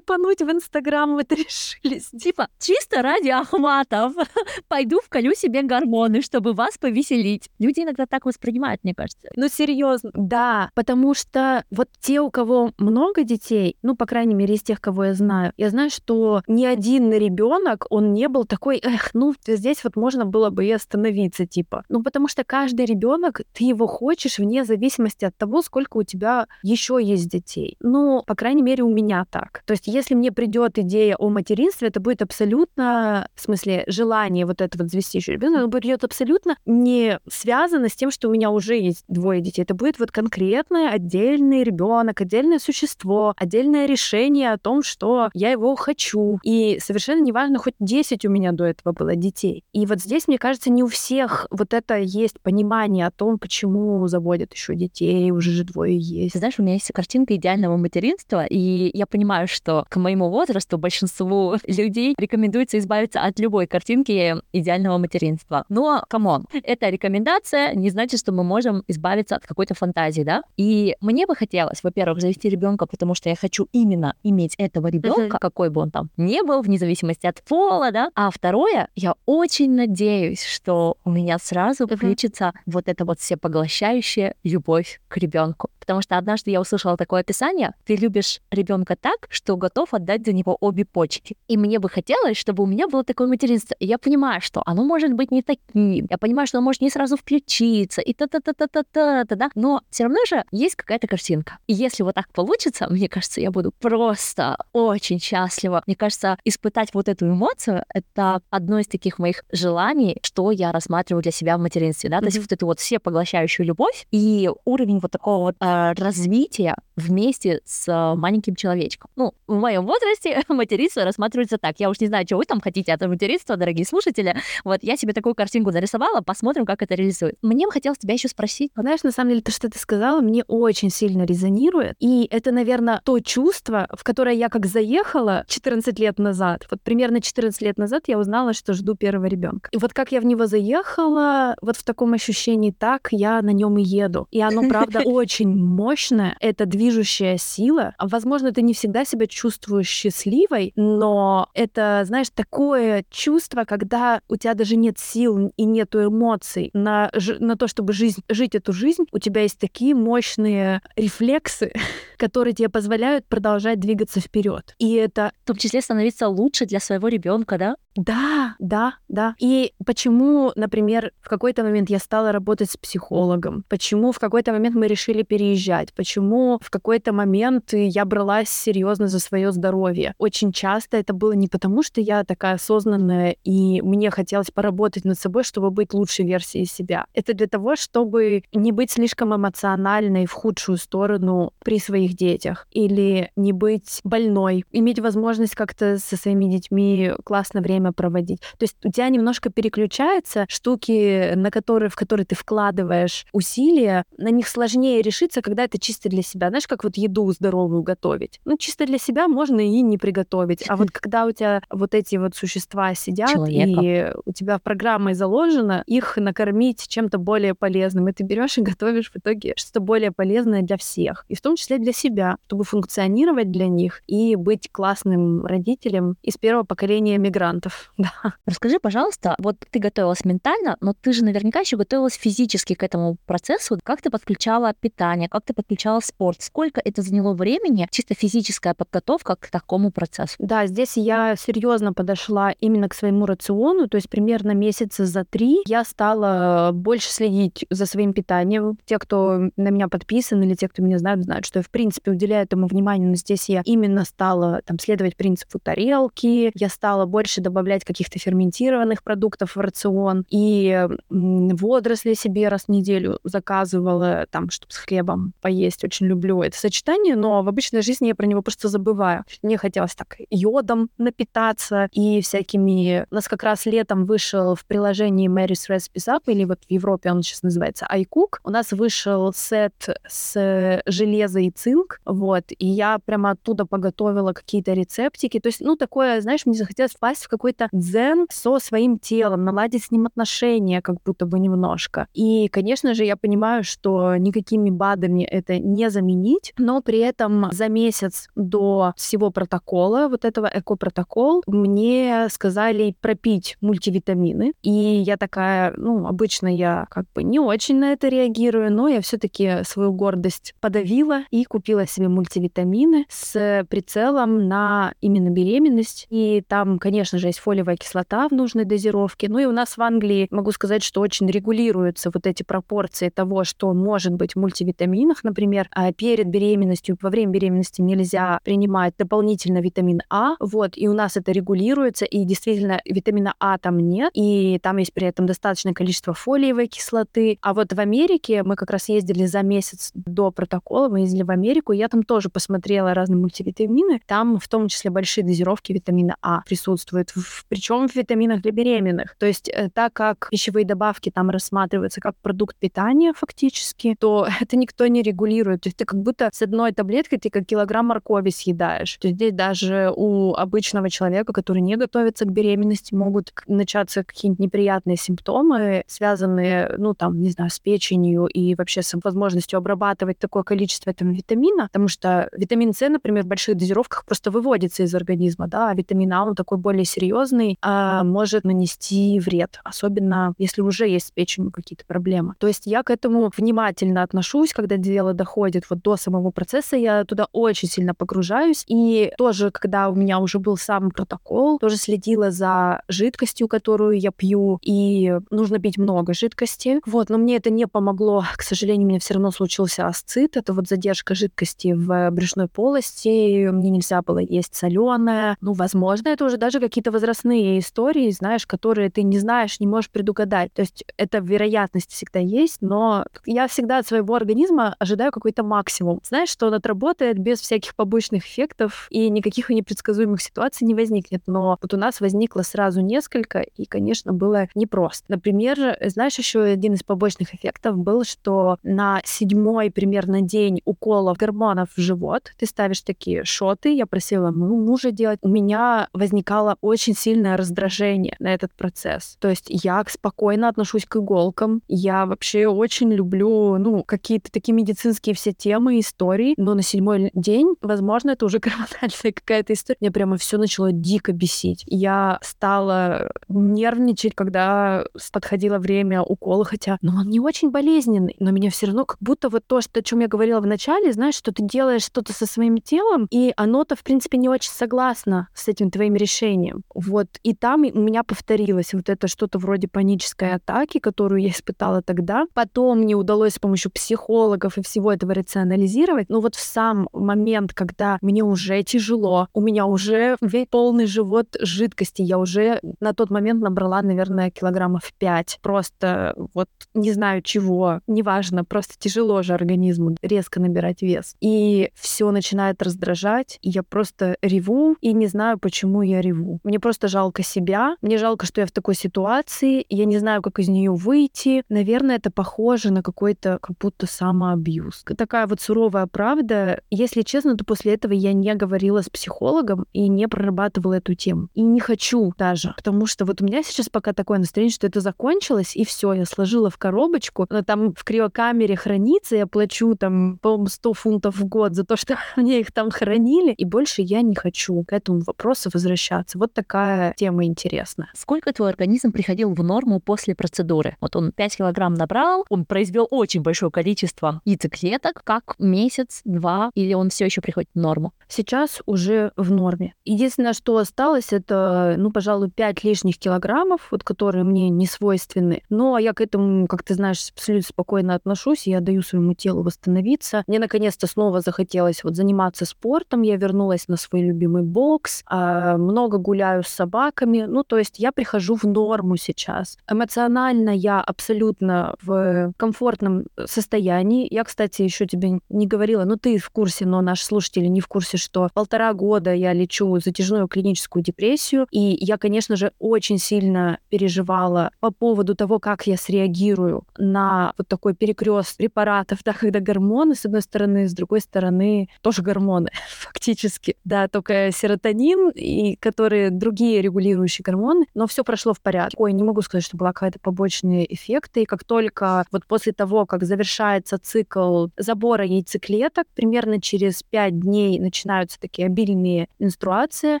хайпануть в Инстаграм это [laughs] решились. Типа, чисто ради охватов [laughs] пойду вколю себе гормоны, чтобы вас повеселить. Люди иногда так воспринимают, мне кажется. Ну, серьезно, да, потому что вот те, у кого много детей, ну, по крайней мере, из тех, кого я знаю, я знаю, что ни один ребенок, он не был такой, эх, ну, здесь вот можно было бы и остановиться, типа. Ну, потому что каждый ребенок, ты его хочешь вне зависимости от того, сколько у тебя еще есть детей. Ну, по крайней мере, у меня так. То есть, если мне придет идея о материнстве, это будет абсолютно, в смысле, желание вот это вот завести еще ребенка, оно будет абсолютно не связано с тем, что у меня уже есть двое детей. Это будет вот конкретный отдельный ребенок, отдельное существо, отдельное решение о том, что я его хочу. И совершенно неважно, хоть 10 у меня до этого было детей. И вот здесь, мне кажется, не у всех вот это есть понимание о том, почему заводят еще детей, уже же двое есть. Знаешь, у меня есть картинка идеального материнства, и я понимаю, что к моему возрасту большинству [laughs] людей рекомендуется избавиться от любой картинки идеального материнства. Но, come on, эта рекомендация не значит, что мы можем избавиться от какой-то фантазии, да? И мне бы хотелось, во-первых, завести ребенка, потому что я хочу именно иметь этого ребенка, uh-huh. какой бы он там ни был, вне зависимости от пола, да. А второе, я очень надеюсь, что у меня сразу uh-huh. включится вот эта вот всепоглощающая любовь к ребенку. Потому что однажды я услышала такое описание: ты любишь ребенка так, что готов отдать за него обе почки. И мне бы хотелось, чтобы у меня было такое материнство. И я понимаю, что оно может быть не таким. Я понимаю, что оно может не сразу включиться и та-та-та-та-та-та, да. Но все равно же есть какая-то картинка. И если вот так получится, мне кажется, я буду просто очень счастлива. Мне кажется, испытать вот эту эмоцию — это одно из таких моих желаний, что я рассматриваю для себя в материнстве, да, mm-hmm. то есть вот эту вот все поглощающую любовь и уровень вот такого вот э, развития вместе с маленьким человечком. Ну, в моем моем возрасте [laughs] материнство рассматривается так. Я уж не знаю, что вы там хотите от материнства, дорогие слушатели. Вот я себе такую картинку зарисовала, посмотрим, как это реализует. Мне бы хотелось тебя еще спросить. Знаешь, на самом деле, то, что ты сказала, мне очень сильно резонирует. И это, наверное, то чувство, в которое я как заехала 14 лет назад. Вот примерно 14 лет назад я узнала, что жду первого ребенка. И вот как я в него заехала, вот в таком ощущении, так я на нем и еду. И оно, [laughs] правда, очень мощное. Это движущая сила. Возможно, ты не всегда себя чувствуешь счастливой, но это, знаешь, такое чувство, когда у тебя даже нет сил и нету эмоций на, на то, чтобы жизнь, жить эту жизнь, у тебя есть такие мощные рефлексы, [laughs] которые тебе позволяют продолжать двигаться вперед. И это... В том числе становиться лучше для своего ребенка, да? Да, да, да. И почему, например, в какой-то момент я стала работать с психологом? Почему в какой-то момент мы решили переезжать? Почему в какой-то момент я бралась серьезно за свое здоровье? Очень часто это было не потому, что я такая осознанная и мне хотелось поработать над собой, чтобы быть лучшей версией себя. Это для того, чтобы не быть слишком эмоциональной в худшую сторону при своих детях или не быть больной, иметь возможность как-то со своими детьми классно время время проводить. То есть у тебя немножко переключаются штуки, на которые, в которые ты вкладываешь усилия, на них сложнее решиться, когда это чисто для себя. Знаешь, как вот еду здоровую готовить? Ну, чисто для себя можно и не приготовить. А вот когда у тебя вот эти вот существа сидят, Человека. и у тебя в программе заложено их накормить чем-то более полезным, и ты берешь и готовишь в итоге что-то более полезное для всех, и в том числе для себя, чтобы функционировать для них и быть классным родителем из первого поколения мигрантов процентов, [laughs] да. Расскажи, пожалуйста, вот ты готовилась ментально, но ты же наверняка еще готовилась физически к этому процессу. Как ты подключала питание, как ты подключала спорт? Сколько это заняло времени, чисто физическая подготовка к такому процессу? Да, здесь я серьезно подошла именно к своему рациону, то есть примерно месяца за три я стала больше следить за своим питанием. Те, кто на меня подписан или те, кто меня знают, знают, что я в принципе уделяю этому внимание, но здесь я именно стала там следовать принципу тарелки, я стала больше добавлять добавлять каких-то ферментированных продуктов в рацион. И водоросли себе раз в неделю заказывала, там, чтобы с хлебом поесть. Очень люблю это сочетание, но в обычной жизни я про него просто забываю. Мне хотелось так йодом напитаться и всякими... У нас как раз летом вышел в приложении Mary's Recipes Up, или вот в Европе он сейчас называется iCook. У нас вышел сет с железа и цинк, вот, и я прямо оттуда поготовила какие-то рецептики. То есть, ну, такое, знаешь, мне захотелось впасть в какой какой-то дзен со своим телом, наладить с ним отношения как будто бы немножко. И, конечно же, я понимаю, что никакими БАДами это не заменить, но при этом за месяц до всего протокола, вот этого эко-протокол, мне сказали пропить мультивитамины. И я такая, ну, обычно я как бы не очень на это реагирую, но я все таки свою гордость подавила и купила себе мультивитамины с прицелом на именно беременность. И там, конечно же, есть фолиевая кислота в нужной дозировке. Ну и у нас в Англии, могу сказать, что очень регулируются вот эти пропорции того, что может быть в мультивитаминах, например, а перед беременностью, во время беременности нельзя принимать дополнительно витамин А, вот, и у нас это регулируется, и действительно витамина А там нет, и там есть при этом достаточное количество фолиевой кислоты. А вот в Америке мы как раз ездили за месяц до протокола, мы ездили в Америку, я там тоже посмотрела разные мультивитамины, там в том числе большие дозировки витамина А присутствуют в причем в витаминах для беременных. То есть э, так как пищевые добавки там рассматриваются как продукт питания фактически, то [laughs] это никто не регулирует. То есть ты как будто с одной таблеткой ты как килограмм моркови съедаешь. То есть здесь даже у обычного человека, который не готовится к беременности, могут начаться какие-нибудь неприятные симптомы, связанные, ну там, не знаю, с печенью и вообще с возможностью обрабатывать такое количество этого витамина, потому что витамин С, например, в больших дозировках просто выводится из организма, да, а витамин А, он такой более серьезный, серьезный, а, может нанести вред, особенно если уже есть с печенью какие-то проблемы. То есть я к этому внимательно отношусь, когда дело доходит вот до самого процесса, я туда очень сильно погружаюсь. И тоже, когда у меня уже был сам протокол, тоже следила за жидкостью, которую я пью, и нужно пить много жидкости. Вот, но мне это не помогло. К сожалению, у меня все равно случился асцит, это вот задержка жидкости в брюшной полости, мне нельзя было есть соленое. Ну, возможно, это уже даже какие-то возрастные истории, знаешь, которые ты не знаешь, не можешь предугадать. То есть эта вероятность всегда есть, но я всегда от своего организма ожидаю какой-то максимум. Знаешь, что он отработает без всяких побочных эффектов и никаких непредсказуемых ситуаций не возникнет. Но вот у нас возникло сразу несколько, и, конечно, было непросто. Например, знаешь, еще один из побочных эффектов был, что на седьмой примерно день уколов гормонов в живот ты ставишь такие шоты. Я просила мужа делать. У меня возникало очень сильное раздражение на этот процесс. То есть я спокойно отношусь к иголкам. Я вообще очень люблю, ну, какие-то такие медицинские все темы, истории. Но на седьмой день, возможно, это уже [laughs] гормональная какая-то история. Мне прямо все начало дико бесить. Я стала нервничать, когда подходило время укола, хотя, ну, он не очень болезненный, но меня все равно как будто вот то, что, о чем я говорила в начале, знаешь, что ты делаешь что-то со своим телом, и оно-то, в принципе, не очень согласно с этим твоим решением. Вот. И там у меня повторилось вот это что-то вроде панической атаки, которую я испытала тогда. Потом мне удалось с помощью психологов и всего этого рационализировать. Но вот в сам момент, когда мне уже тяжело, у меня уже полный живот жидкости, я уже на тот момент набрала, наверное, килограммов 5. Просто вот не знаю чего, неважно, просто тяжело же организму резко набирать вес. И все начинает раздражать, и я просто реву, и не знаю, почему я реву. Мне просто жалко себя, мне жалко, что я в такой ситуации, я не знаю, как из нее выйти. Наверное, это похоже на какой-то как будто самоабьюз. Такая вот суровая правда. Если честно, то после этого я не говорила с психологом и не прорабатывала эту тему. И не хочу даже, потому что вот у меня сейчас пока такое настроение, что это закончилось, и все, я сложила в коробочку, но там в криокамере хранится, я плачу там, по 100 фунтов в год за то, что [laughs] мне их там хранили, и больше я не хочу к этому вопросу возвращаться. Вот такая тема интересная. Сколько твой организм приходил в норму после процедуры? Вот он 5 килограмм набрал, он произвел очень большое количество яйцеклеток, как месяц, два, или он все еще приходит в норму? Сейчас уже в норме. Единственное, что осталось, это, ну, пожалуй, 5 лишних килограммов, вот которые мне не свойственны. Но я к этому, как ты знаешь, абсолютно спокойно отношусь, я даю своему телу восстановиться. Мне наконец-то снова захотелось вот заниматься спортом, я вернулась на свой любимый бокс, а, много гуляю с собаками, ну, то есть я прихожу в норму сейчас. Эмоционально я абсолютно в комфортном состоянии. Я, кстати, еще тебе не говорила, ну, ты в курсе, но наши слушатели не в курсе, что полтора года я лечу затяжную клиническую депрессию, и я, конечно же, очень сильно переживала по поводу того, как я среагирую на вот такой перекрест препаратов, да, когда гормоны, с одной стороны, с другой стороны, тоже гормоны, [laughs] фактически, да, только серотонин и которые другие регулирующие гормоны, но все прошло в порядке. Ой, не могу сказать, что была какая-то побочные эффекты, и как только вот после того, как завершается цикл забора яйцеклеток, примерно через 5 дней начинаются такие обильные менструации,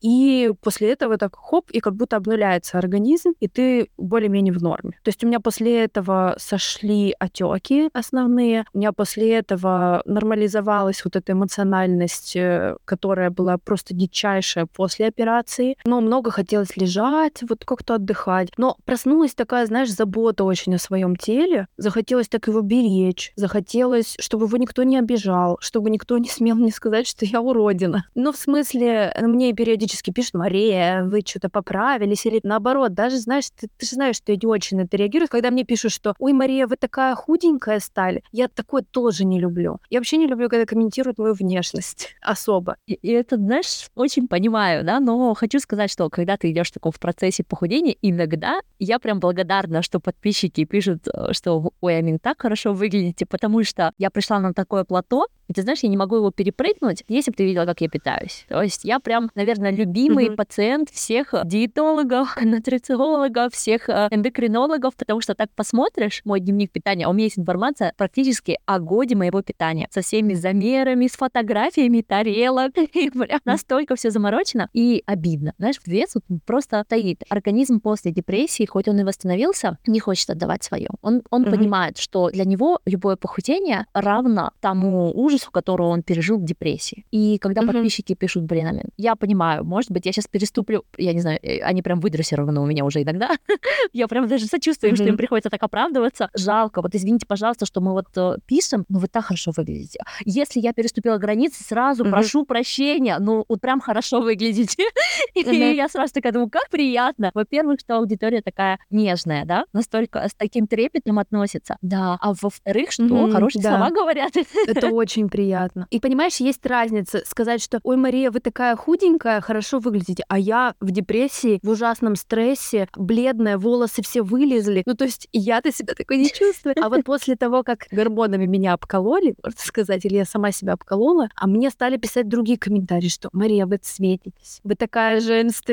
и после этого так хоп, и как будто обнуляется организм, и ты более-менее в норме. То есть у меня после этого сошли отеки основные, у меня после этого нормализовалась вот эта эмоциональность, э, которая была просто дичайшая после операции. Но много хотелось лежать, вот как-то отдыхать. Но проснулась такая, знаешь, забота очень о своем теле. Захотелось так его беречь. Захотелось, чтобы его никто не обижал, чтобы никто не смел мне сказать, что я уродина. Ну, в смысле, мне периодически пишут, Мария, вы что-то поправились, или наоборот, даже, знаешь, ты, ты же знаешь, что я не очень на это реагирую, когда мне пишут, что, ой, Мария, вы такая худенькая стали. Я такое тоже не люблю. Я вообще не люблю, когда комментируют мою внешность [laughs] особо. И, и это, знаешь, очень понимаю, да, но хочу сказать, что когда ты идешь таком в процессе похудения, иногда я прям благодарна, что подписчики пишут, э, что ой, Амин, так хорошо выглядите, потому что я пришла на такое плато, и ты знаешь, я не могу его перепрыгнуть, если бы ты видела, как я питаюсь. То есть я прям, наверное, любимый mm-hmm. пациент всех диетологов, [laughs] нутрициологов, всех э, эндокринологов, потому что так посмотришь мой дневник питания, у меня есть информация практически о годе моего питания со всеми замерами, с фотографиями тарелок, [laughs] и прям настолько все заморочено и обидно. Знаешь, вес вот просто стоит. Организм после депрессии, хоть он и восстановился, не хочет отдавать свое. Он, он mm-hmm. понимает, что для него любое похудение равно тому ужасу, который он пережил в депрессии. И когда mm-hmm. подписчики пишут, блин, Амин, я понимаю, может быть, я сейчас переступлю, я не знаю, э, они прям выдрессированы у меня уже иногда. [laughs] я прям даже сочувствую, mm-hmm. что им приходится так оправдываться. Жалко, вот извините, пожалуйста, что мы вот э, пишем, но вы так хорошо выглядите. Если я переступила границы, сразу mm-hmm. прошу прощения, ну вот прям хорошо выглядите. [laughs] и я сразу такая думаю, как приятно. Во-первых, что аудитория такая нежная, да, настолько с таким трепетом относится. Да, а во-вторых, что хорошие слова говорят. Это очень приятно. И понимаешь, есть разница сказать что «Ой, Мария, вы такая худенькая, хорошо выглядите», а я в депрессии, в ужасном стрессе, бледная, волосы все вылезли. Ну, то есть я-то себя такой не чувствую. А вот после того, как гормонами меня обкололи, можно сказать, или я сама себя обколола, а мне стали писать другие комментарии, что «Мария, вы светитесь, вы такая женственная,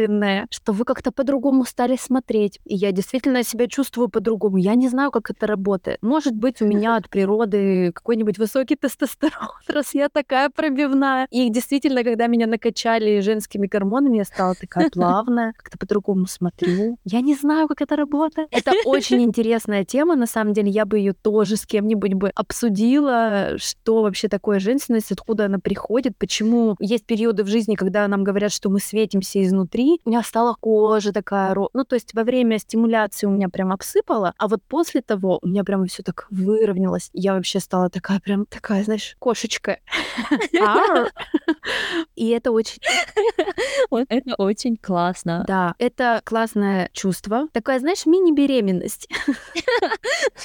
что вы как-то по-другому стали смотреть». И я действительно себя чувствую по-другому. Я не знаю, как это работает. Может быть, у меня от природы какой-нибудь высокий тестостерон, [laughs] раз я такая пробивная. И действительно, когда меня накачали женскими гормонами, я стала такая плавная, как-то по-другому смотрю. Я не знаю, как это работает. Это очень [laughs] интересная тема, на самом деле. Я бы ее тоже с кем-нибудь бы обсудила, что вообще такое женственность, откуда она приходит, почему есть периоды в жизни, когда нам говорят, что мы светимся изнутри. У меня стала кожа такая, ну, то есть во время стимуляции у меня прям обсыпало, а вот после того у меня прям все так выровнялось. Я вообще стала такая прям такая, знаешь, кошечка. [laughs] И это очень... Это очень классно. Да, это классное чувство. Такая, знаешь, мини-беременность.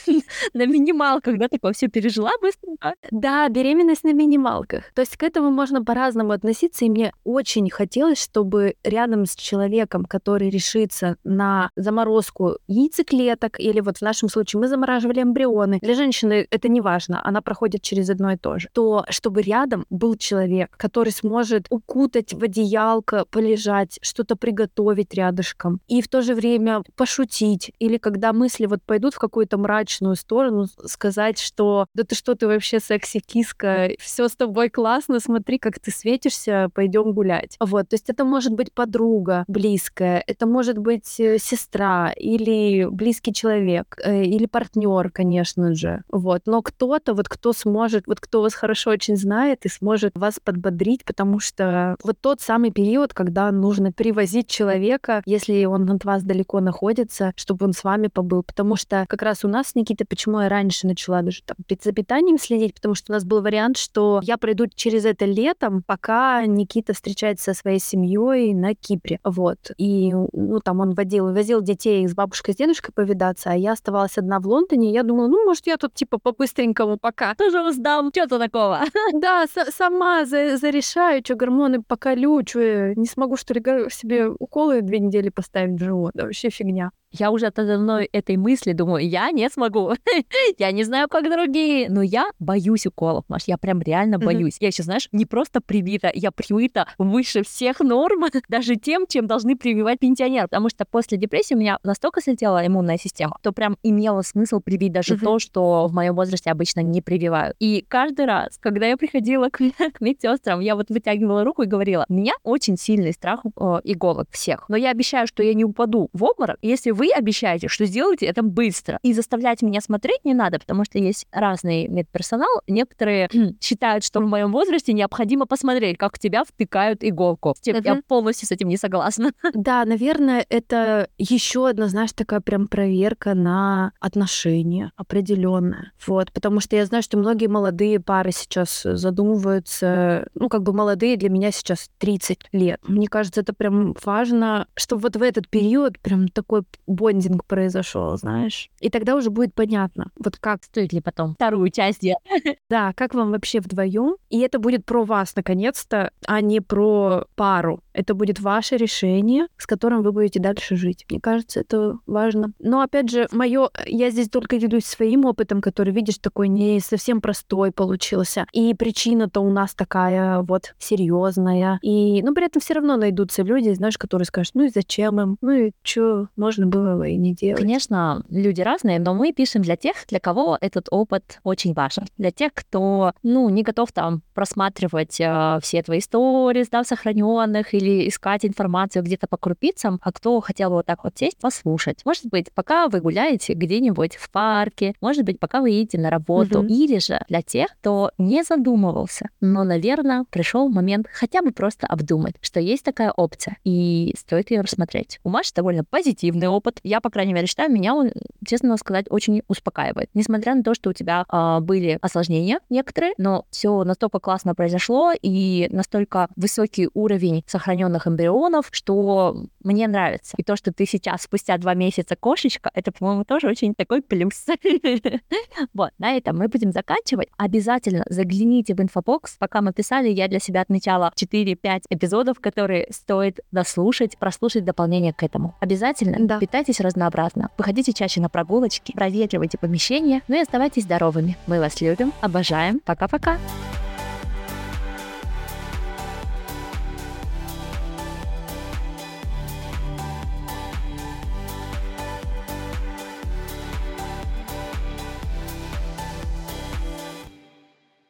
[laughs] На минималках, да, такое все пережила быстро? Да, беременность на минималках. То есть к этому можно по-разному относиться, и мне очень хотелось, чтобы рядом с человеком, который решится на заморозку яйцеклеток, или вот в нашем случае мы замораживали эмбрионы, для женщины это не важно, она проходит через одно и то же, то чтобы рядом был человек, который сможет укутать в одеялко, полежать, что-то приготовить рядышком, и в то же время пошутить, или когда мысли вот пойдут в какую-то мрачную сторону, сказать, что да ты что, ты вообще секси-киска, все с тобой классно, смотри, как ты светишься, пойдем гулять. Вот, то есть это может быть подруга близкая, это может быть э, сестра или близкий человек, э, или партнер, конечно же. Вот, но кто-то, вот кто сможет, вот кто вас хорошо очень знает и сможет вас подбодрить, потому что вот тот самый период, когда нужно привозить человека, если он от вас далеко находится, чтобы он с вами побыл. Потому что как раз у нас, Никита, почему я раньше начала даже там за питанием следить, потому что у нас был вариант, что я пройду через это летом, пока Никита встречается со своей семьей на Кипре. Вот. И, ну, там он водил, возил детей с бабушкой, с дедушкой повидаться, а я оставалась одна в Лондоне, и я думала, ну, может, я тут, типа, по-быстренькому пока. Тоже сдам, что-то такого. [laughs] Да, сама зарешаю, что гормоны поколю, что не смогу, что ли, себе уколы две недели поставить в живот. Вообще фигня я уже от одной этой мысли думаю, я не смогу. [laughs] я не знаю, как другие. Но я боюсь уколов, Маш. Я прям реально боюсь. Я сейчас, знаешь, не просто привита, я привита выше всех норм, [laughs] даже тем, чем должны прививать пенсионеры. Потому что после депрессии у меня настолько слетела иммунная система, то прям имело смысл привить даже то, что в моем возрасте обычно не прививают. И каждый раз, когда я приходила к, [laughs] к медсестрам, я вот вытягивала руку и говорила, у меня очень сильный страх э, иголок всех. Но я обещаю, что я не упаду в обморок, если вы вы обещаете, что сделаете это быстро. И заставлять меня смотреть не надо, потому что есть разный медперсонал. Некоторые [clears throat] считают, что в моем возрасте необходимо посмотреть, как в тебя втыкают иголку. Uh-huh. Я полностью с этим не согласна. [laughs] Да, наверное, это еще одна, знаешь, такая прям проверка на отношения определенная. Вот, потому что я знаю, что многие молодые пары сейчас задумываются, ну, как бы молодые для меня сейчас 30 лет. Мне кажется, это прям важно, чтобы вот в этот период прям такой бондинг произошел, знаешь. И тогда уже будет понятно, вот как... Стоит ли потом вторую часть делать? [laughs] Да, как вам вообще вдвоем? И это будет про вас, наконец-то, а не про пару. Это будет ваше решение, с которым вы будете дальше жить. Мне кажется, это важно. Но опять же, мое, я здесь только делюсь своим опытом, который, видишь, такой не совсем простой получился. И причина-то у нас такая вот серьезная. И, ну, при этом все равно найдутся люди, знаешь, которые скажут, ну и зачем им? Ну и что, можно было и не делать. Конечно, люди разные, но мы пишем для тех, для кого этот опыт очень важен. Для тех, кто, ну, не готов там просматривать э, все твои истории, да, сохраненных или искать информацию где-то по крупицам, а кто хотел бы вот так вот сесть, послушать. Может быть, пока вы гуляете где-нибудь в парке, может быть, пока вы едете на работу, угу. или же для тех, кто не задумывался, но, наверное, пришел момент хотя бы просто обдумать, что есть такая опция, и стоит ее рассмотреть. У Маши довольно позитивный опыт. Я, по крайней мере, считаю, меня он честно сказать, очень успокаивает. Несмотря на то, что у тебя э, были осложнения некоторые, но все настолько классно произошло и настолько высокий уровень сохраненных эмбрионов, что мне нравится. И то, что ты сейчас спустя два месяца кошечка, это, по-моему, тоже очень такой плюс. [laughs] Вот, на этом мы будем заканчивать. Обязательно загляните в инфобокс. Пока мы писали, я для себя отмечала 4-5 эпизодов, которые стоит дослушать, прослушать дополнение к этому. Обязательно да. питайтесь разнообразно. Выходите чаще на прогулочки, проветривайте помещение, ну и оставайтесь здоровыми. Мы вас любим, обожаем. Пока-пока.